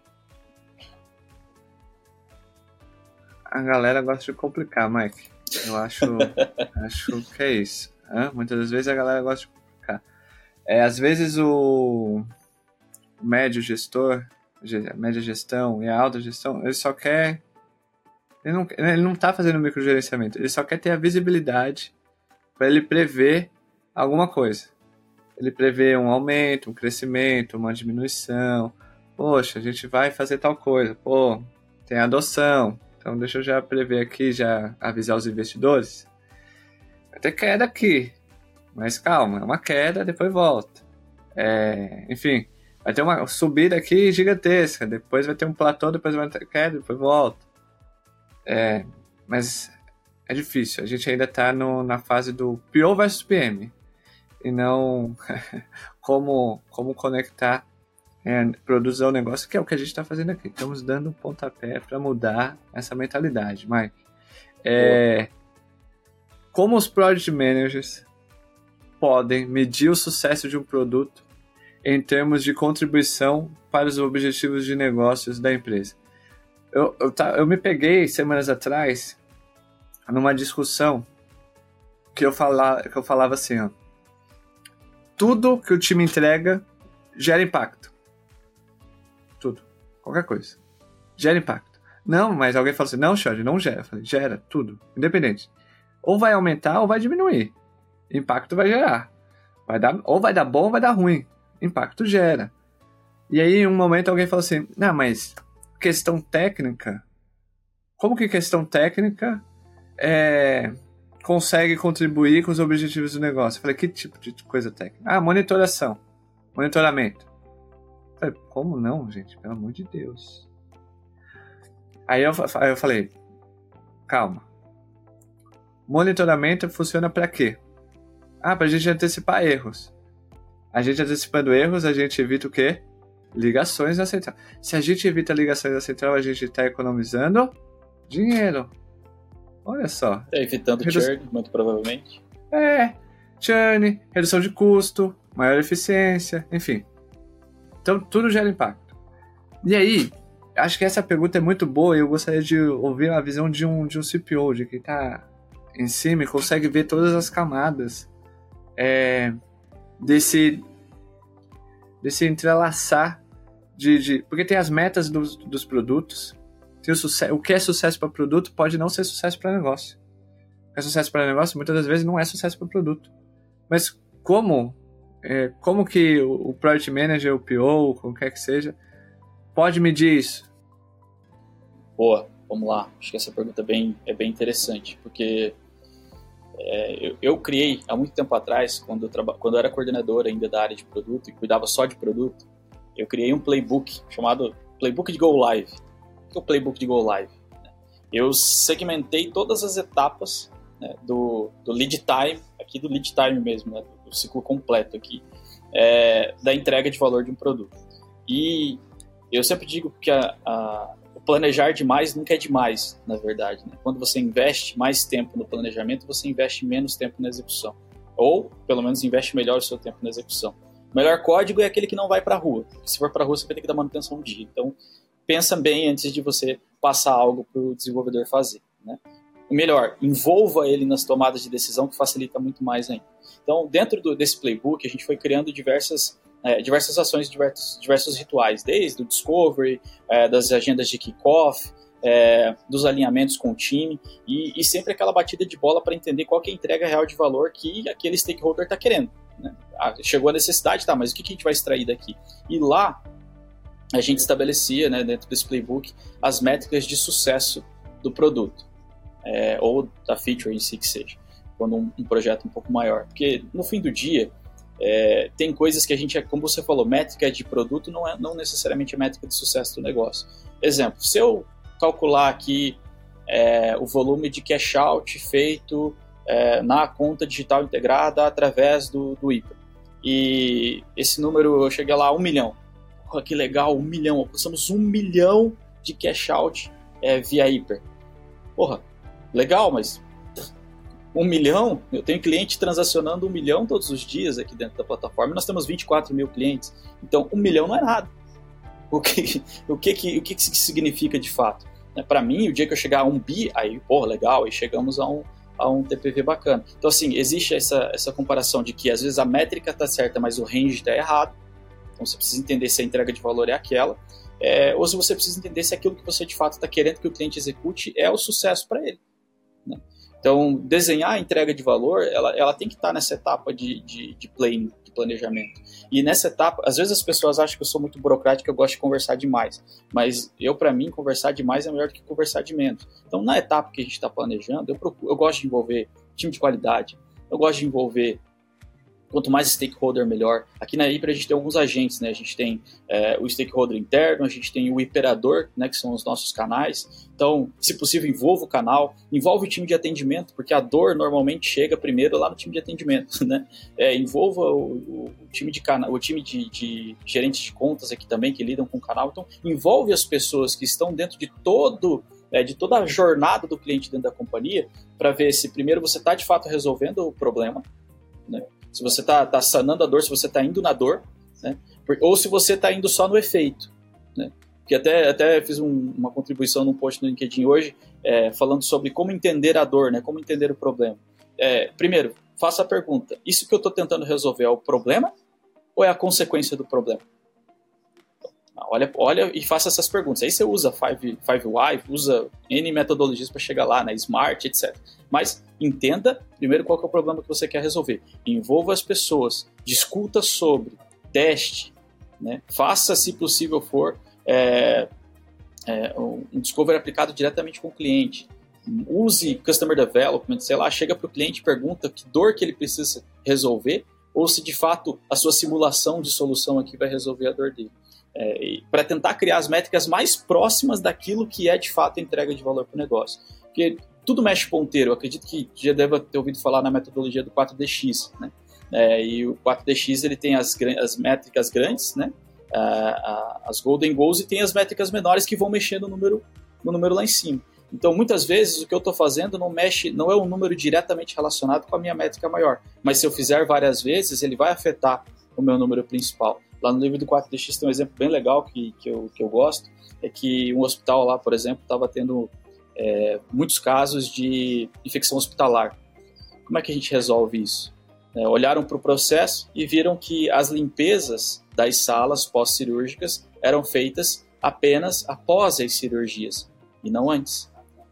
A galera gosta de complicar, Mike. Eu acho, acho que é isso. Muitas das vezes a galera gosta de é, às vezes o médio gestor, a média gestão e a alta gestão, ele só quer. Ele não, ele não tá fazendo microgerenciamento, ele só quer ter a visibilidade para ele prever alguma coisa. Ele prevê um aumento, um crescimento, uma diminuição. Poxa, a gente vai fazer tal coisa. Pô, tem adoção. Então deixa eu já prever aqui, já avisar os investidores. Ter queda aqui. Mas calma, é uma queda, depois volta. É, enfim, vai ter uma subida aqui gigantesca, depois vai ter um platô, depois vai ter queda, depois volta. É, mas é difícil, a gente ainda está na fase do PO versus PM e não como, como conectar, é, produzir o negócio, que é o que a gente está fazendo aqui. Estamos dando um pontapé para mudar essa mentalidade, Mike. É, como os project managers podem medir o sucesso de um produto em termos de contribuição para os objetivos de negócios da empresa. Eu, eu, tá, eu me peguei semanas atrás numa discussão que eu, falava, que eu falava assim: ó, tudo que o time entrega gera impacto. Tudo. Qualquer coisa. Gera impacto. Não, mas alguém falou assim: não, Jorge, não gera. Eu falei: gera, tudo. Independente. Ou vai aumentar ou vai diminuir impacto vai gerar. Vai dar, ou vai dar bom ou vai dar ruim. Impacto gera. E aí, em um momento, alguém falou assim: Não, mas questão técnica. Como que questão técnica é, consegue contribuir com os objetivos do negócio? Eu falei: Que tipo de coisa técnica? Ah, monitoração. Monitoramento. Eu falei, Como não, gente? Pelo amor de Deus. Aí eu, aí eu falei: Calma. Monitoramento funciona para quê? Ah, para a gente antecipar erros. A gente antecipando erros, a gente evita o quê? Ligações da central. Se a gente evita ligações da central, a gente está economizando dinheiro. Olha só. É, evitando Redu... churn, muito provavelmente. É, churn, redução de custo, maior eficiência, enfim. Então tudo gera impacto. E aí, acho que essa pergunta é muito boa e eu gostaria de ouvir a visão de um, de um CPO, de quem está em cima e consegue ver todas as camadas é, desse, desse entrelaçar de, de, Porque tem as metas dos, dos produtos, tem o, sucesso, o que é sucesso para produto pode não ser sucesso para negócio. O que é sucesso para negócio muitas das vezes não é sucesso para produto. Mas como é, como que o, o Product Manager, o PO, qualquer que seja, pode medir isso? Boa, vamos lá. Acho que essa pergunta é bem, é bem interessante, porque é, eu, eu, criei há muito tempo atrás, quando eu, quando eu era coordenador ainda da área de produto e cuidava só de produto, eu criei um playbook chamado Playbook de Go Live. O que é o Playbook de Go Live? Eu segmentei todas as etapas né, do, do lead time, aqui do lead time mesmo, né, do ciclo completo aqui, é, da entrega de valor de um produto. E eu sempre digo que a, a planejar demais nunca é demais, na verdade. Né? Quando você investe mais tempo no planejamento, você investe menos tempo na execução. Ou, pelo menos, investe melhor o seu tempo na execução. O melhor código é aquele que não vai para a rua. Se for para a rua, você vai ter que dar manutenção um dia. Então, pensa bem antes de você passar algo para o desenvolvedor fazer. Né? Melhor, envolva ele nas tomadas de decisão, que facilita muito mais ainda. Então, dentro do, desse playbook, a gente foi criando diversas é, diversas ações, diversos, diversos rituais, desde o discovery, é, das agendas de kickoff, é, dos alinhamentos com o time e, e sempre aquela batida de bola para entender qual é a entrega real de valor que aquele stakeholder está querendo. Né? Ah, chegou a necessidade, tá, mas o que, que a gente vai extrair daqui? E lá a gente estabelecia, né, dentro desse playbook, as métricas de sucesso do produto é, ou da feature em si que seja, quando um, um projeto um pouco maior. Porque no fim do dia, é, tem coisas que a gente, como você falou, métrica de produto não é não necessariamente é métrica de sucesso do negócio. Exemplo, se eu calcular aqui é, o volume de cash out feito é, na conta digital integrada através do, do IPA, e esse número eu cheguei lá a um milhão. Porra, que legal, um milhão. Alcançamos um milhão de cash out é, via hiper. Porra, legal, mas um milhão, eu tenho cliente transacionando um milhão todos os dias aqui dentro da plataforma, nós temos 24 mil clientes, então um milhão não é nada. O que, o que, que, o que, que significa de fato? É, Para mim, o dia que eu chegar a um bi, aí, pô, legal, aí chegamos a um, a um TPV bacana. Então, assim, existe essa, essa comparação de que às vezes a métrica está certa, mas o range está errado. Então, você precisa entender se a entrega de valor é aquela. É, ou se você precisa entender se aquilo que você de fato está querendo que o cliente execute é o sucesso para ele. Né? Então, desenhar a entrega de valor, ela, ela tem que estar nessa etapa de, de, de planning, de planejamento. E nessa etapa, às vezes as pessoas acham que eu sou muito burocrático, eu gosto de conversar demais. Mas eu, para mim, conversar demais é melhor do que conversar de menos. Então, na etapa que a gente está planejando, eu, procuro, eu gosto de envolver time de qualidade, eu gosto de envolver quanto mais stakeholder, melhor. Aqui na IPRA a gente tem alguns agentes, né? A gente tem é, o stakeholder interno, a gente tem o operador, né? Que são os nossos canais. Então, se possível, envolva o canal, envolve o time de atendimento, porque a dor normalmente chega primeiro lá no time de atendimento, né? É, envolva o, o, time de canal, o time de, de gerentes de contas aqui também que lidam com o canal. Então, envolve as pessoas que estão dentro de todo é, de toda a jornada do cliente dentro da companhia para ver se primeiro você está de fato resolvendo o problema, né? Se você está tá sanando a dor, se você está indo na dor, né? ou se você está indo só no efeito. Né? Que até, até fiz um, uma contribuição num post no LinkedIn hoje, é, falando sobre como entender a dor, né? como entender o problema. É, primeiro, faça a pergunta: isso que eu estou tentando resolver é o problema ou é a consequência do problema? Olha, olha e faça essas perguntas. Aí você usa Five, Five Why, usa N metodologias para chegar lá, né? Smart, etc. Mas entenda primeiro qual é o problema que você quer resolver. Envolva as pessoas, discuta sobre, teste, né? faça, se possível for, é, é, um discovery aplicado diretamente com o cliente. Use Customer Development, sei lá, chega para o cliente pergunta que dor que ele precisa resolver ou se de fato a sua simulação de solução aqui vai resolver a dor dele é, para tentar criar as métricas mais próximas daquilo que é de fato a entrega de valor para o negócio. Porque tudo mexe ponteiro. Eu acredito que já deve ter ouvido falar na metodologia do 4DX, né? É, e o 4DX ele tem as, as métricas grandes, né? as golden goals e tem as métricas menores que vão mexer no número, no número lá em cima. Então, muitas vezes, o que eu estou fazendo não mexe, não é um número diretamente relacionado com a minha métrica maior. Mas se eu fizer várias vezes, ele vai afetar o meu número principal. Lá no livro do 4DX tem um exemplo bem legal que, que, eu, que eu gosto, é que um hospital lá, por exemplo, estava tendo é, muitos casos de infecção hospitalar. Como é que a gente resolve isso? É, olharam para o processo e viram que as limpezas das salas pós-cirúrgicas eram feitas apenas após as cirurgias e não antes.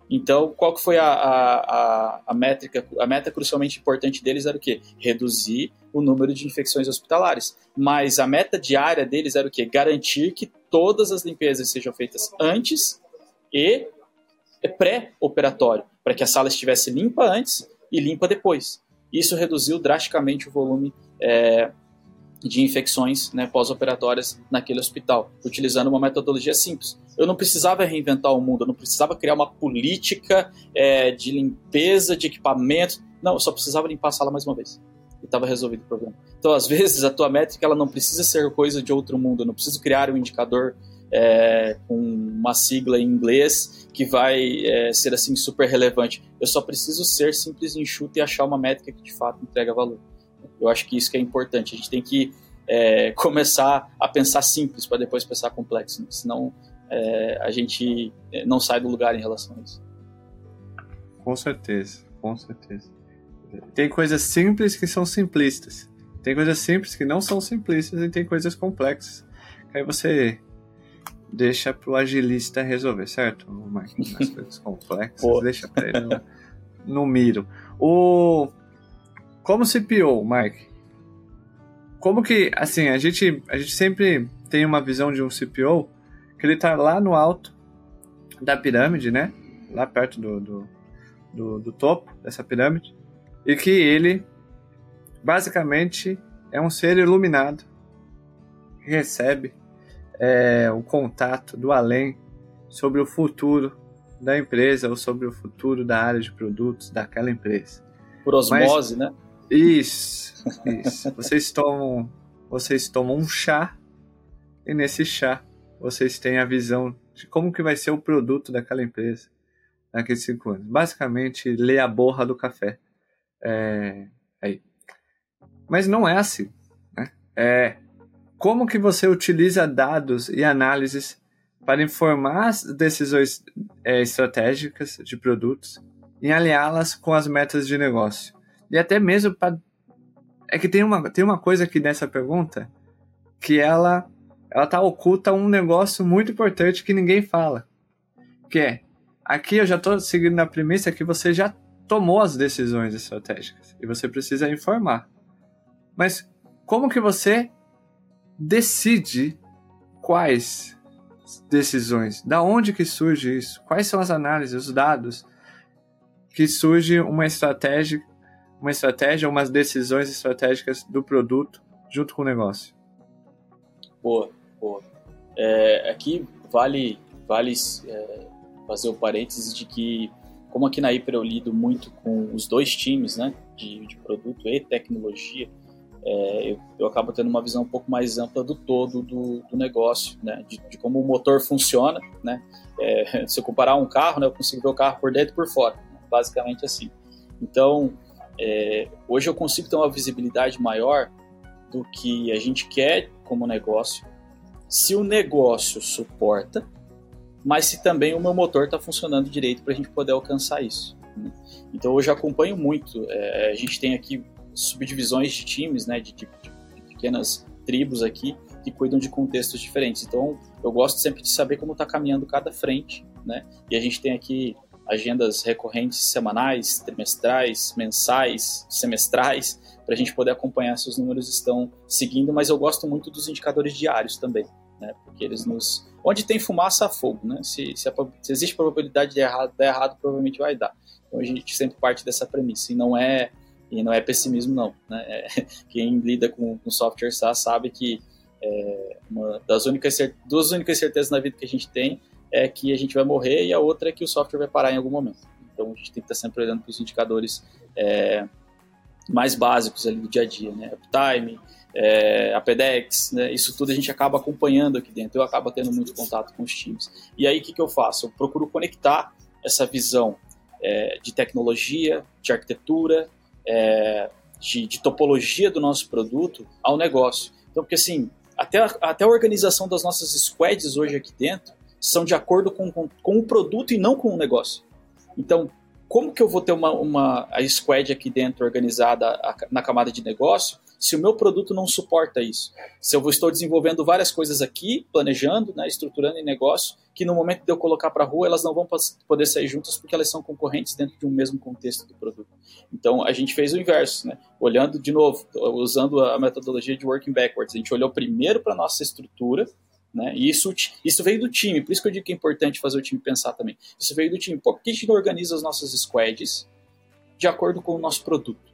Então, qual que foi a, a, a, métrica? A meta crucialmente importante deles era o quê? Reduzir o número de infecções hospitalares. Mas a meta diária deles era o quê? Garantir que todas as limpezas sejam feitas antes e pré-operatório, para que a sala estivesse limpa antes e limpa depois. Isso reduziu drasticamente o volume é, de infecções né, pós-operatórias naquele hospital, utilizando uma metodologia simples. Eu não precisava reinventar o mundo, eu não precisava criar uma política é, de limpeza de equipamentos. Não, eu só precisava limpar a sala mais uma vez. E estava resolvido o problema. Então, às vezes, a tua métrica ela não precisa ser coisa de outro mundo. Eu não preciso criar um indicador é, com uma sigla em inglês que vai é, ser assim super relevante. Eu só preciso ser simples, enxuto e achar uma métrica que de fato entrega valor. Eu acho que isso que é importante. A gente tem que é, começar a pensar simples para depois pensar complexo, né? senão é, a gente é, não sai do lugar em relação a isso. Com certeza, com certeza. Tem coisas simples que são simplistas. Tem coisas simples que não são simplistas e tem coisas complexas. Aí você deixa pro agilista resolver, certo? As coisas complexas, deixa para ele no, no miro. O como CPO, Mike, como que, assim, a gente, a gente sempre tem uma visão de um CPO que ele tá lá no alto da pirâmide, né? Lá perto do, do, do, do topo dessa pirâmide. E que ele, basicamente, é um ser iluminado que recebe é, o contato do além sobre o futuro da empresa ou sobre o futuro da área de produtos daquela empresa. Por osmose, Mas, né? Isso, isso. vocês tomam, vocês tomam um chá e nesse chá vocês têm a visão de como que vai ser o produto daquela empresa a cinco anos. Basicamente, lê a borra do café. É, aí. Mas não é assim. Né? É como que você utiliza dados e análises para informar as decisões é, estratégicas de produtos e alinhá-las com as metas de negócio. E até mesmo para. É que tem uma, tem uma coisa aqui nessa pergunta que ela ela tá oculta um negócio muito importante que ninguém fala. Que é, aqui eu já estou seguindo na premissa que você já tomou as decisões estratégicas e você precisa informar. Mas como que você decide quais decisões? Da onde que surge isso? Quais são as análises, os dados que surge uma estratégia uma estratégia, umas decisões estratégicas do produto junto com o negócio. Boa, boa. É, aqui vale, vale é, fazer o parênteses de que, como aqui na Hyper eu lido muito com os dois times, né, de, de produto e tecnologia, é, eu, eu, acabo tendo uma visão um pouco mais ampla do todo do, do negócio, né, de, de, como o motor funciona, né. É, se eu comparar um carro, né, eu consigo ver o carro por dentro e por fora, né, basicamente assim. Então, é, hoje eu consigo ter uma visibilidade maior do que a gente quer como negócio, se o negócio suporta, mas se também o meu motor está funcionando direito para a gente poder alcançar isso. Né? Então hoje acompanho muito. É, a gente tem aqui subdivisões de times, né, de, de, de pequenas tribos aqui que cuidam de contextos diferentes. Então eu gosto sempre de saber como está caminhando cada frente, né? E a gente tem aqui agendas recorrentes semanais, trimestrais, mensais, semestrais, para a gente poder acompanhar se os números estão seguindo, mas eu gosto muito dos indicadores diários também, né? Porque eles nos. Onde tem fumaça, há fogo, né? Se, se, a, se existe probabilidade de errado, dar errado, provavelmente vai dar. Então a gente sempre parte dessa premissa, e não é, e não é pessimismo, não. Né? É, quem lida com, com software SaaS sabe que é, uma das únicas, duas únicas certezas na vida que a gente tem é que a gente vai morrer e a outra é que o software vai parar em algum momento. Então a gente tem que estar sempre olhando para os indicadores é, mais básicos ali do dia a dia, né? Uptime, é, a PEDEX, né? isso tudo a gente acaba acompanhando aqui dentro, eu acabo tendo muito contato com os times. E aí o que, que eu faço? Eu procuro conectar essa visão é, de tecnologia, de arquitetura, é, de, de, topologia do nosso produto ao negócio. Então, porque assim, até a, até a organização das nossas squads hoje aqui dentro são de acordo com, com, com o produto e não com o negócio. Então, como que eu vou ter uma, uma a squad aqui dentro organizada na camada de negócio se o meu produto não suporta isso? Se eu estou desenvolvendo várias coisas aqui, planejando, né, estruturando em negócio, que no momento de eu colocar para a rua, elas não vão poder sair juntas porque elas são concorrentes dentro de um mesmo contexto do produto. Então, a gente fez o inverso, né? olhando de novo, usando a metodologia de working backwards. A gente olhou primeiro para a nossa estrutura, né? E isso, isso veio do time, por isso que eu digo que é importante fazer o time pensar também. Isso veio do time. Por que a gente organiza as nossas squads de acordo com o nosso produto?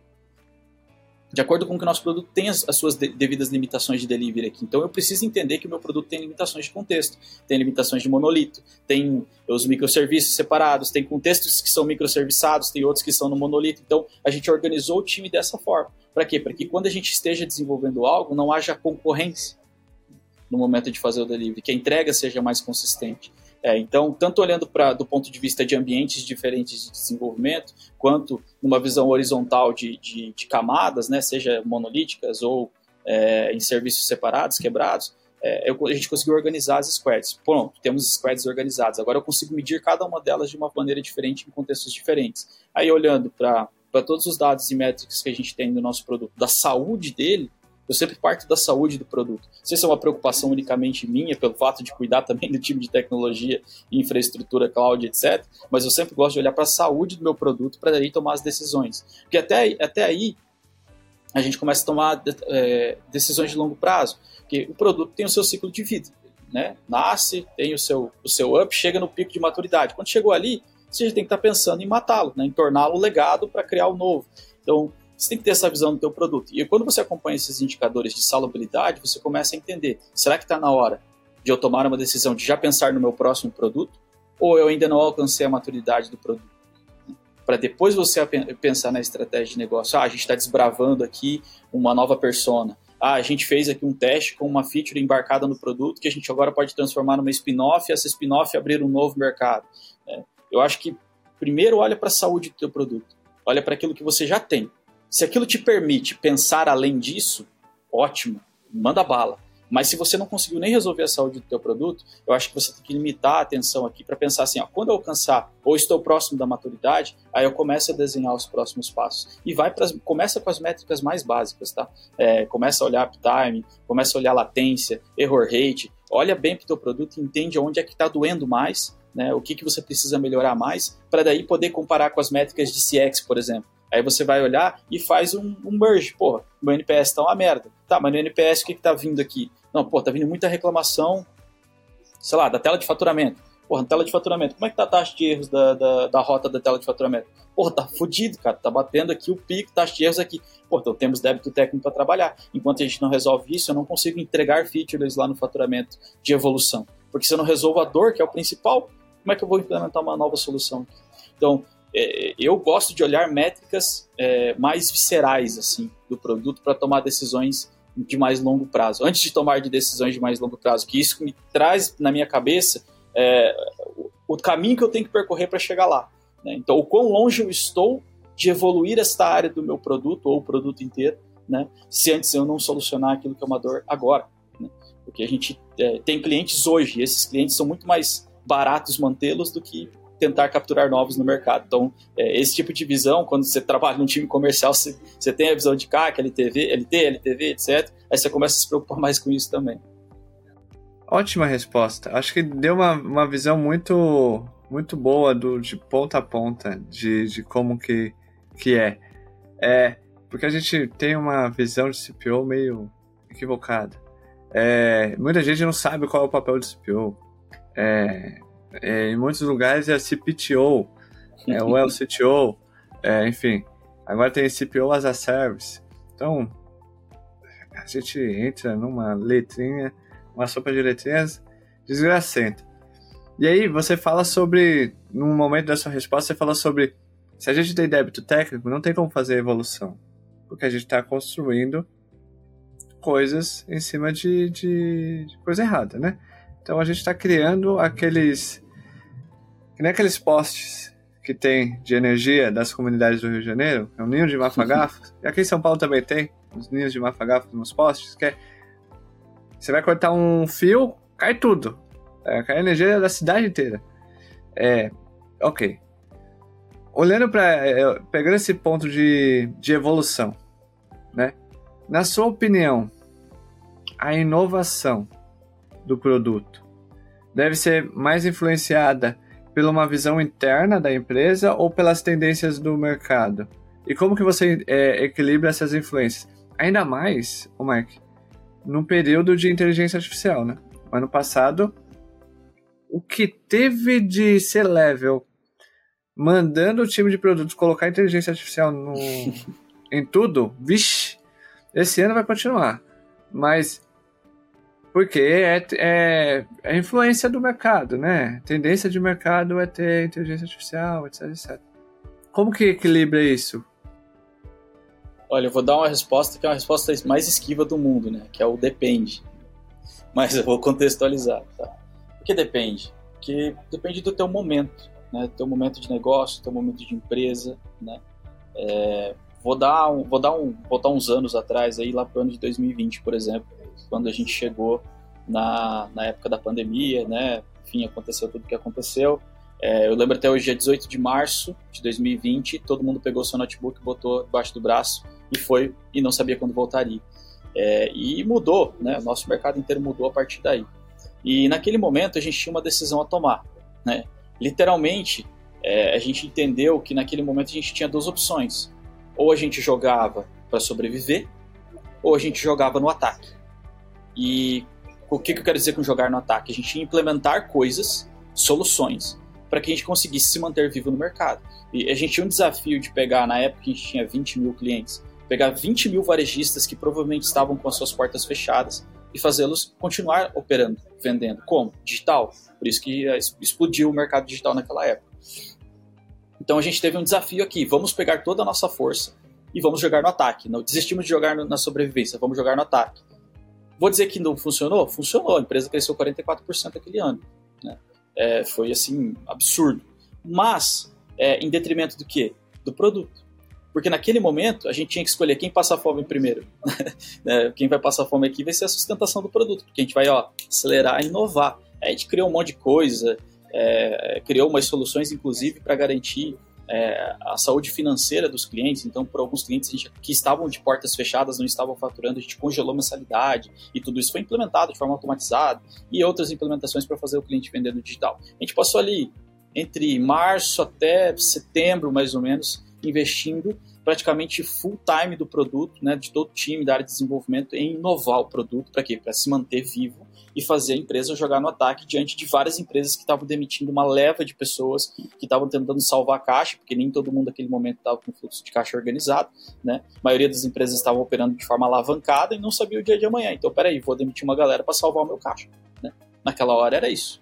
De acordo com que o nosso produto tem as, as suas de, devidas limitações de delivery aqui. Então eu preciso entender que o meu produto tem limitações de contexto, tem limitações de monolito, tem os microserviços separados, tem contextos que são microserviçados, tem outros que são no monolito. Então a gente organizou o time dessa forma. Para quê? Para que quando a gente esteja desenvolvendo algo, não haja concorrência no momento de fazer o delivery, que a entrega seja mais consistente. É, então, tanto olhando para do ponto de vista de ambientes diferentes de desenvolvimento, quanto numa visão horizontal de, de, de camadas, né, seja monolíticas ou é, em serviços separados, quebrados, é, eu, a gente conseguiu organizar as squads. Pronto, temos squads organizadas. Agora eu consigo medir cada uma delas de uma maneira diferente, em contextos diferentes. Aí, olhando para todos os dados e métricas que a gente tem no nosso produto, da saúde dele, eu sempre parto da saúde do produto. Não sei se é uma preocupação unicamente minha, pelo fato de cuidar também do time de tecnologia, infraestrutura, cloud, etc. Mas eu sempre gosto de olhar para a saúde do meu produto para daí tomar as decisões. Porque até, até aí a gente começa a tomar é, decisões de longo prazo. Porque o produto tem o seu ciclo de vida. Né? Nasce, tem o seu, o seu up, chega no pico de maturidade. Quando chegou ali, você já tem que estar tá pensando em matá-lo, né? em torná-lo legado para criar o novo. Então, você tem que ter essa visão do teu produto. E quando você acompanha esses indicadores de salubridade, você começa a entender, será que está na hora de eu tomar uma decisão de já pensar no meu próximo produto? Ou eu ainda não alcancei a maturidade do produto? Para depois você pensar na estratégia de negócio. Ah, a gente está desbravando aqui uma nova persona. Ah, a gente fez aqui um teste com uma feature embarcada no produto que a gente agora pode transformar numa spin-off e essa spin-off abrir um novo mercado. É, eu acho que primeiro olha para a saúde do teu produto. Olha para aquilo que você já tem se aquilo te permite pensar além disso, ótimo, manda bala. Mas se você não conseguiu nem resolver a saúde do teu produto, eu acho que você tem que limitar a atenção aqui para pensar assim, ó, quando eu alcançar ou estou próximo da maturidade, aí eu começo a desenhar os próximos passos. E vai para começa com as métricas mais básicas, tá? É, começa a olhar uptime, começa a olhar latência, error rate, olha bem para o teu produto entende onde é que está doendo mais, né? O que, que você precisa melhorar mais, para daí poder comparar com as métricas de CX, por exemplo. Aí você vai olhar e faz um, um merge. Porra, meu NPS tá uma merda. Tá, mas no NPS o que, que tá vindo aqui? Não, pô, tá vindo muita reclamação, sei lá, da tela de faturamento. Porra, na tela de faturamento, como é que tá a taxa de erros da, da, da rota da tela de faturamento? Porra, tá fudido, cara. Tá batendo aqui o pico, taxa de erros aqui. Pô, então temos débito técnico para trabalhar. Enquanto a gente não resolve isso, eu não consigo entregar features lá no faturamento de evolução. Porque se eu não resolvo a dor, que é o principal, como é que eu vou implementar uma nova solução? Então, é, eu gosto de olhar métricas é, mais viscerais assim do produto para tomar decisões de mais longo prazo. Antes de tomar de decisões de mais longo prazo, que isso me traz na minha cabeça é, o caminho que eu tenho que percorrer para chegar lá. Né? Então, o quão longe eu estou de evoluir esta área do meu produto ou o produto inteiro, né? se antes eu não solucionar aquilo que é uma dor agora. Né? Porque a gente é, tem clientes hoje, e esses clientes são muito mais baratos mantê-los do que tentar capturar novos no mercado. Então, é, esse tipo de visão, quando você trabalha num time comercial, você, você tem a visão de CAC, LTV, LT, LTV, etc. Aí você começa a se preocupar mais com isso também. Ótima resposta. Acho que deu uma, uma visão muito muito boa do, de ponta a ponta de, de como que, que é. É, porque a gente tem uma visão de CPO meio equivocada. É, muita gente não sabe qual é o papel de CPO. É, é, em muitos lugares é CPTO, é, o CTO, é, enfim. Agora tem CPO as a Service. Então, a gente entra numa letrinha, uma sopa de letrinhas desgracenta. E aí você fala sobre, num momento da sua resposta, você fala sobre se a gente tem débito técnico, não tem como fazer evolução. Porque a gente está construindo coisas em cima de, de, de coisa errada, né? Então a gente está criando aqueles. Que nem aqueles postes que tem de energia das comunidades do Rio de Janeiro, é um ninho de mafagafos. e aqui em São Paulo também tem os ninhos de mafagafos nos postes, que é. Você vai cortar um fio, cai tudo. É, cai a energia da cidade inteira. É. Ok. Olhando para. É, pegando esse ponto de, de evolução, né? Na sua opinião, a inovação do produto deve ser mais influenciada pela uma visão interna da empresa ou pelas tendências do mercado? E como que você é, equilibra essas influências? Ainda mais, o Mark, num período de inteligência artificial, né? Ano passado, o que teve de ser level mandando o time de produtos colocar inteligência artificial no, em tudo, vixe, esse ano vai continuar. Mas porque é, é, é influência do mercado, né? Tendência de mercado é ter inteligência artificial, etc, etc. Como que equilibra isso? Olha, eu vou dar uma resposta que é uma resposta mais esquiva do mundo, né? Que é o depende. Mas eu vou contextualizar, tá? Por que depende? Porque depende do teu momento, né? Teu momento de negócio, teu momento de empresa, né? É, vou dar um, vou dar um, botar uns anos atrás aí lá para o ano de 2020, por exemplo quando a gente chegou na, na época da pandemia, né? Enfim, aconteceu tudo o que aconteceu. É, eu lembro até hoje, dia 18 de março de 2020, todo mundo pegou seu notebook, botou debaixo do braço e foi e não sabia quando voltaria. É, e mudou, né? O nosso mercado inteiro mudou a partir daí. E naquele momento a gente tinha uma decisão a tomar, né? Literalmente, é, a gente entendeu que naquele momento a gente tinha duas opções: ou a gente jogava para sobreviver, ou a gente jogava no ataque. E o que, que eu quero dizer com jogar no ataque? A gente implementar coisas, soluções, para que a gente conseguisse se manter vivo no mercado. E a gente tinha um desafio de pegar, na época a gente tinha 20 mil clientes, pegar 20 mil varejistas que provavelmente estavam com as suas portas fechadas e fazê-los continuar operando, vendendo. Como? Digital. Por isso que explodiu o mercado digital naquela época. Então a gente teve um desafio aqui. Vamos pegar toda a nossa força e vamos jogar no ataque. Não desistimos de jogar na sobrevivência, vamos jogar no ataque. Vou dizer que não funcionou? Funcionou. A empresa cresceu 44% aquele ano. Né? É, foi assim, absurdo. Mas, é, em detrimento do quê? Do produto. Porque naquele momento a gente tinha que escolher quem passa fome primeiro. Né? quem vai passar fome aqui vai ser a sustentação do produto, porque a gente vai ó, acelerar e inovar. A gente criou um monte de coisa, é, criou umas soluções, inclusive, para garantir é, a saúde financeira dos clientes. Então, por alguns clientes gente, que estavam de portas fechadas, não estavam faturando, a gente congelou mensalidade e tudo isso foi implementado de forma automatizada e outras implementações para fazer o cliente vender no digital. A gente passou ali entre março até setembro, mais ou menos, investindo praticamente full time do produto, né, de todo o time da área de desenvolvimento em inovar o produto para quê? Para se manter vivo e fazer a empresa jogar no ataque diante de várias empresas que estavam demitindo uma leva de pessoas que estavam tentando salvar a caixa, porque nem todo mundo naquele momento estava com fluxo de caixa organizado, né? A maioria das empresas estavam operando de forma alavancada e não sabia o dia de amanhã. Então, peraí, vou demitir uma galera para salvar o meu caixa, né? Naquela hora era isso.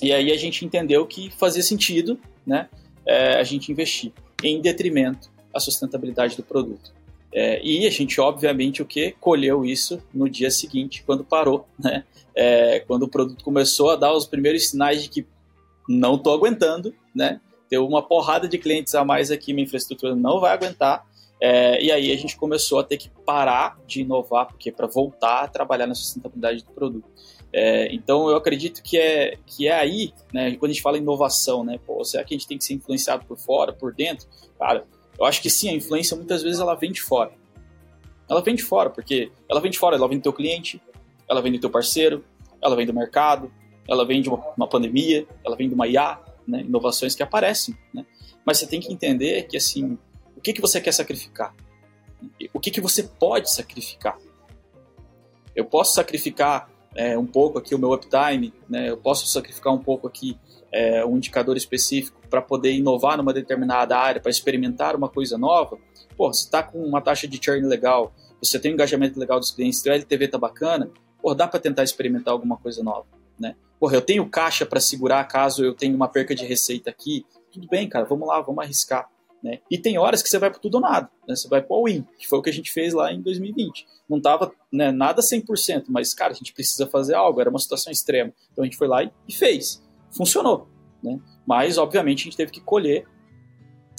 E aí a gente entendeu que fazia sentido, né? É, a gente investir em detrimento à sustentabilidade do produto. É, e a gente, obviamente, o que colheu isso no dia seguinte, quando parou, né? É, quando o produto começou a dar os primeiros sinais de que não estou aguentando, né? Deu uma porrada de clientes a mais aqui, minha infraestrutura não vai aguentar. É, e aí a gente começou a ter que parar de inovar, porque para voltar a trabalhar na sustentabilidade do produto. É, então eu acredito que é, que é aí, né, quando a gente fala inovação, né, pô, será que a gente tem que ser influenciado por fora, por dentro? Cara, eu acho que sim, a influência muitas vezes ela vem de fora. Ela vem de fora, porque ela vem de fora, ela vem do teu cliente, ela vem do teu parceiro, ela vem do mercado, ela vem de uma, uma pandemia, ela vem de uma IA, né, inovações que aparecem. Né? Mas você tem que entender que assim, o que, que você quer sacrificar? O que, que você pode sacrificar? Eu posso sacrificar é, um pouco aqui o meu uptime, né? eu posso sacrificar um pouco aqui é, um indicador específico para poder inovar numa determinada área, para experimentar uma coisa nova, pô, você está com uma taxa de churn legal, você tem um engajamento legal dos clientes, o LTV tá bacana, pô, dá para tentar experimentar alguma coisa nova, né? porra, eu tenho caixa para segurar caso eu tenha uma perca de receita aqui. Tudo bem, cara, vamos lá, vamos arriscar. Né? E tem horas que você vai para tudo ou nada, né? você vai para o win, que foi o que a gente fez lá em 2020. Não tava né, nada 100%, mas, cara, a gente precisa fazer algo, era uma situação extrema. Então a gente foi lá e, e fez. Funcionou. Né? Mas, obviamente, a gente teve que colher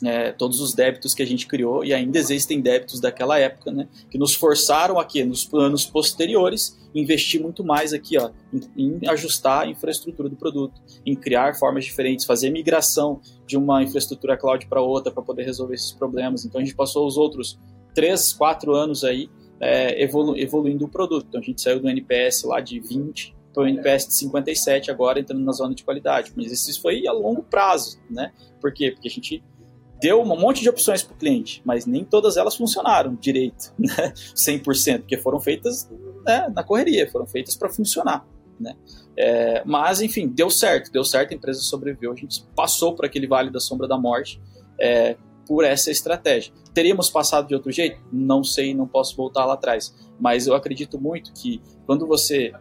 é, todos os débitos que a gente criou, e ainda existem débitos daquela época, né, que nos forçaram aqui, nos planos posteriores, investir muito mais aqui, ó, em, em, ajustar a infraestrutura do produto, em criar formas diferentes, fazer migração de uma infraestrutura cloud para outra para poder resolver esses problemas. Então a gente passou os outros três, quatro anos aí é, evolu evoluindo o produto. Então a gente saiu do NPS lá de 20 o NPS de 57 agora entrando na zona de qualidade. Mas isso foi a longo prazo, né? Por quê? Porque a gente deu um monte de opções para o cliente, mas nem todas elas funcionaram direito, né? 100%, porque foram feitas né, na correria, foram feitas para funcionar. Né? É, mas, enfim, deu certo, deu certo, a empresa sobreviveu, a gente passou por aquele vale da sombra da morte é, por essa estratégia. Teríamos passado de outro jeito? Não sei, não posso voltar lá atrás, mas eu acredito muito que quando você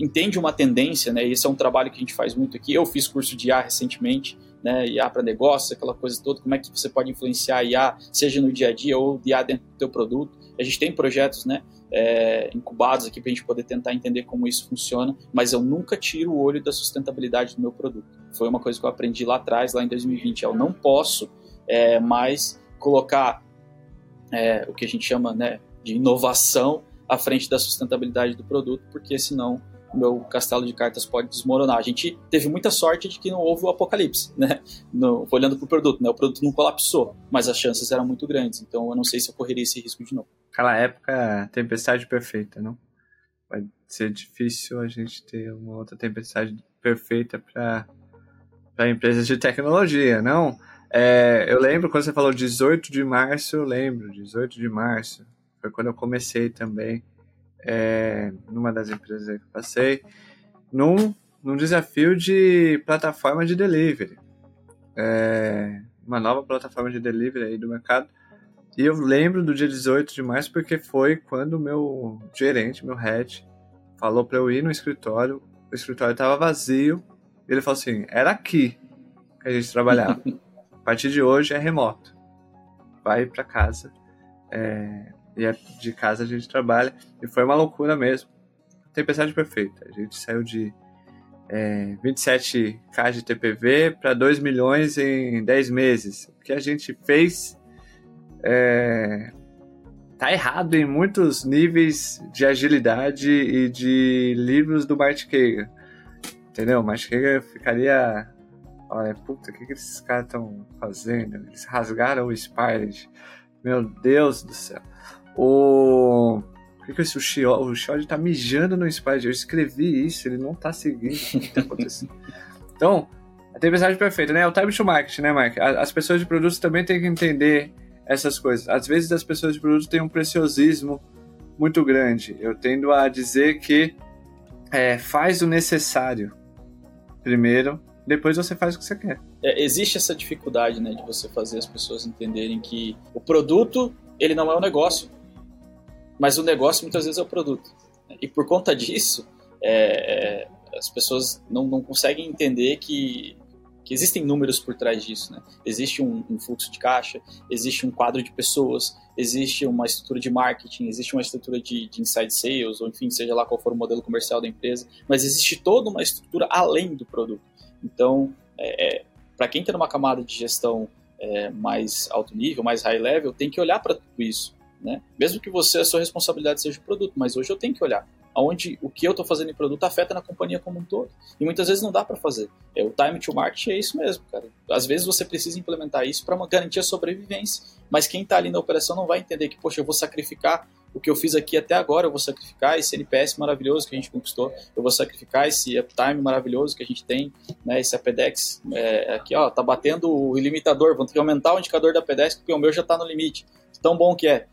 entende uma tendência, né, esse é um trabalho que a gente faz muito aqui, eu fiz curso de IA recentemente, né, IA para negócio, aquela coisa toda, como é que você pode influenciar IA, seja no dia a dia ou IA dentro do teu produto. A gente tem projetos, né, é, incubados aqui para a gente poder tentar entender como isso funciona, mas eu nunca tiro o olho da sustentabilidade do meu produto. Foi uma coisa que eu aprendi lá atrás, lá em 2020. Eu não posso é, mais colocar é, o que a gente chama né, de inovação à frente da sustentabilidade do produto, porque senão meu castelo de cartas pode desmoronar. A gente teve muita sorte de que não houve o apocalipse, né? No, olhando para o produto, né? O produto não colapsou, mas as chances eram muito grandes. Então eu não sei se eu correria esse risco de novo. Aquela época, tempestade perfeita, não? Vai ser difícil a gente ter uma outra tempestade perfeita para empresas de tecnologia, não? É, eu lembro quando você falou 18 de março, eu lembro, 18 de março. Foi quando eu comecei também é, numa das empresas que eu passei, num, num desafio de plataforma de delivery. É, uma nova plataforma de delivery aí do mercado. E eu lembro do dia 18 de março porque foi quando o meu gerente, meu head, falou para eu ir no escritório. O escritório estava vazio. E ele falou assim: era aqui que a gente trabalhava. a partir de hoje é remoto. Vai para casa. É, e é de casa a gente trabalha. E foi uma loucura mesmo. Tempestade perfeita. A gente saiu de é, 27k de TPV para 2 milhões em 10 meses. O que a gente fez é, tá errado em muitos níveis de agilidade e de livros do Bart Kagan. Entendeu? Bart Kagan ficaria. Olha, puta, o que, que esses caras estão fazendo? Eles rasgaram o Spirit. Meu Deus do céu. O. Por que, esse o Shiod tá mijando no Spider? Eu escrevi isso, ele não tá seguindo o que tá acontecendo. Então, a tempestade perfeita, né? É o time to market, né, Mike? As pessoas de produtos também têm que entender essas coisas. Às vezes as pessoas de produtos têm um preciosismo muito grande. Eu tendo a dizer que é, faz o necessário primeiro, depois você faz o que você quer. É, existe essa dificuldade, né, de você fazer as pessoas entenderem que o produto ele não é um negócio mas o negócio muitas vezes é o produto. E por conta disso, é, é, as pessoas não, não conseguem entender que, que existem números por trás disso. Né? Existe um, um, fluxo de caixa, existe um quadro de pessoas, existe uma estrutura de marketing, existe uma estrutura de, de inside sales, ou enfim, seja lá qual for o modelo comercial da empresa, mas existe toda uma estrutura além do produto. Então, é, é para quem está numa camada de gestão é, mais alto nível, mais high level, tem que olhar para tudo isso. Né? Mesmo que você, a sua responsabilidade seja o produto, mas hoje eu tenho que olhar aonde o que eu estou fazendo em produto afeta na companhia como um todo. E muitas vezes não dá para fazer. É, o time to market é isso mesmo, cara. Às vezes você precisa implementar isso para garantir a sobrevivência, mas quem está ali na operação não vai entender que, poxa, eu vou sacrificar o que eu fiz aqui até agora, eu vou sacrificar esse NPS maravilhoso que a gente conquistou, eu vou sacrificar esse uptime maravilhoso que a gente tem, né, esse APDEX, é, aqui ó, tá batendo o limitador, vamos ter que aumentar o indicador da APDEX porque o meu já está no limite, tão bom que é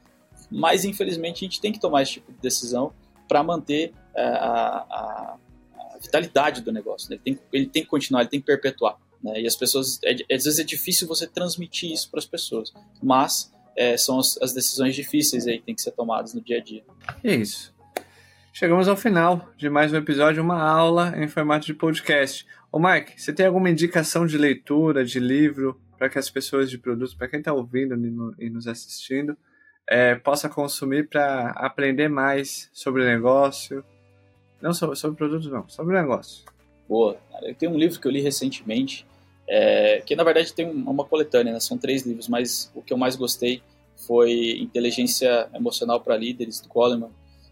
mas infelizmente a gente tem que tomar esse tipo de decisão para manter é, a, a, a, vitalidade do negócio. Né? Ele, tem, ele tem que continuar, ele tem que perpetuar. Né? E as pessoas, é, às vezes é difícil você transmitir isso para as pessoas, mas é, são as, as, decisões difíceis aí que tem que ser tomadas no dia a dia. É isso. chegamos ao final de mais um episódio, uma aula em formato de podcast. Ô Mike, você tem alguma indicação de leitura, de livro, para que as pessoas de produtos, para quem está ouvindo e nos assistindo, é, possa consumir para aprender mais sobre o negócio? Não sobre, sobre produtos, não, sobre o negócio. Boa. Eu tenho um livro que eu li recentemente, é, que na verdade tem uma coletânea, né? são três livros, mas o que eu mais gostei foi Inteligência Emocional para Líderes, do Goleman,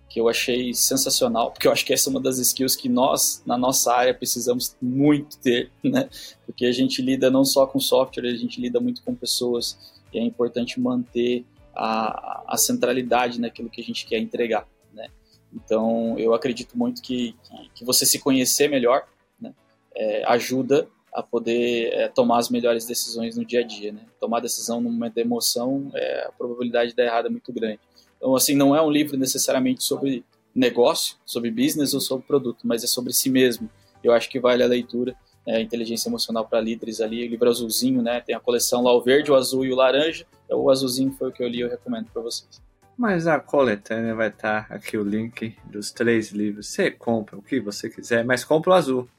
que eu achei sensacional, porque eu acho que essa é uma das skills que nós, na nossa área, precisamos muito ter, né? Porque a gente lida não só com software, a gente lida muito com pessoas, e é importante manter a, a centralidade naquilo que a gente quer entregar, né? Então, eu acredito muito que, que, que você se conhecer melhor né? É, ajuda a poder é, tomar as melhores decisões no dia a dia, né? Tomar decisão no momento da emoção, é, a probabilidade de dar errado é muito grande. Então, assim, não é um livro necessariamente sobre negócio, sobre business ou sobre produto, mas é sobre si mesmo. Eu acho que vale a leitura. É, inteligência emocional para líderes ali, o livro azulzinho, né? Tem a coleção lá, o verde, o azul e o laranja. Então, o azulzinho foi o que eu li, eu recomendo para vocês. Mas a coletânea vai estar tá aqui o link dos três livros. Você compra o que você quiser, mas compra o azul.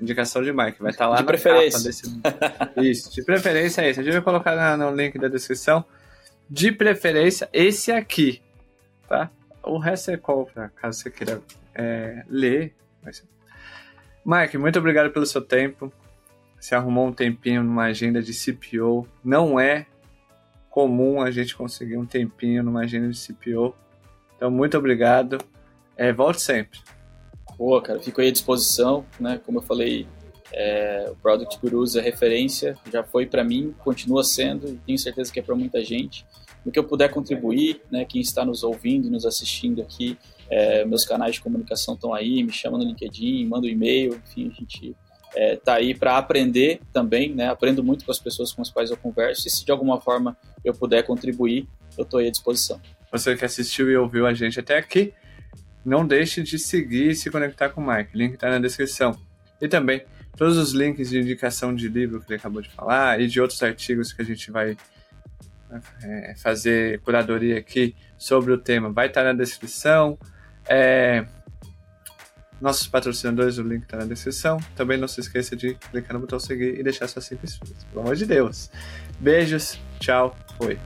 Indicação de Mike, vai estar tá lá de preferência. Desse... Isso, de preferência é isso. A gente vai colocar no link da descrição. De preferência, esse aqui, tá? O resto é compra, caso você queira é, ler. Mas... Mike, muito obrigado pelo seu tempo. Você arrumou um tempinho numa agenda de CPO. Não é comum a gente conseguir um tempinho numa agenda de CPO. Então, muito obrigado. É, volte sempre. Boa, cara, fico aí à disposição, né? Como eu falei, é, o Product Gurus é referência, já foi para mim, continua sendo, tenho certeza que é para muita gente. No que eu puder contribuir, né? Quem está nos ouvindo e nos assistindo aqui, é, meus canais de comunicação estão aí, me chama no LinkedIn, manda um e-mail, enfim, a gente é, tá aí para aprender também, né? Aprendo muito com as pessoas com as quais eu converso e se de alguma forma eu puder contribuir, eu estou aí à disposição. Você que assistiu e ouviu a gente até aqui, não deixe de seguir e se conectar com o Mike. O link está na descrição. E também todos os links de indicação de livro que ele acabou de falar e de outros artigos que a gente vai é, fazer curadoria aqui sobre o tema vai estar tá na descrição. É, nossos patrocinadores, o link está na descrição. Também não se esqueça de clicar no botão seguir e deixar suas 5 estrelas. Pelo amor de Deus. Beijos, tchau, fui.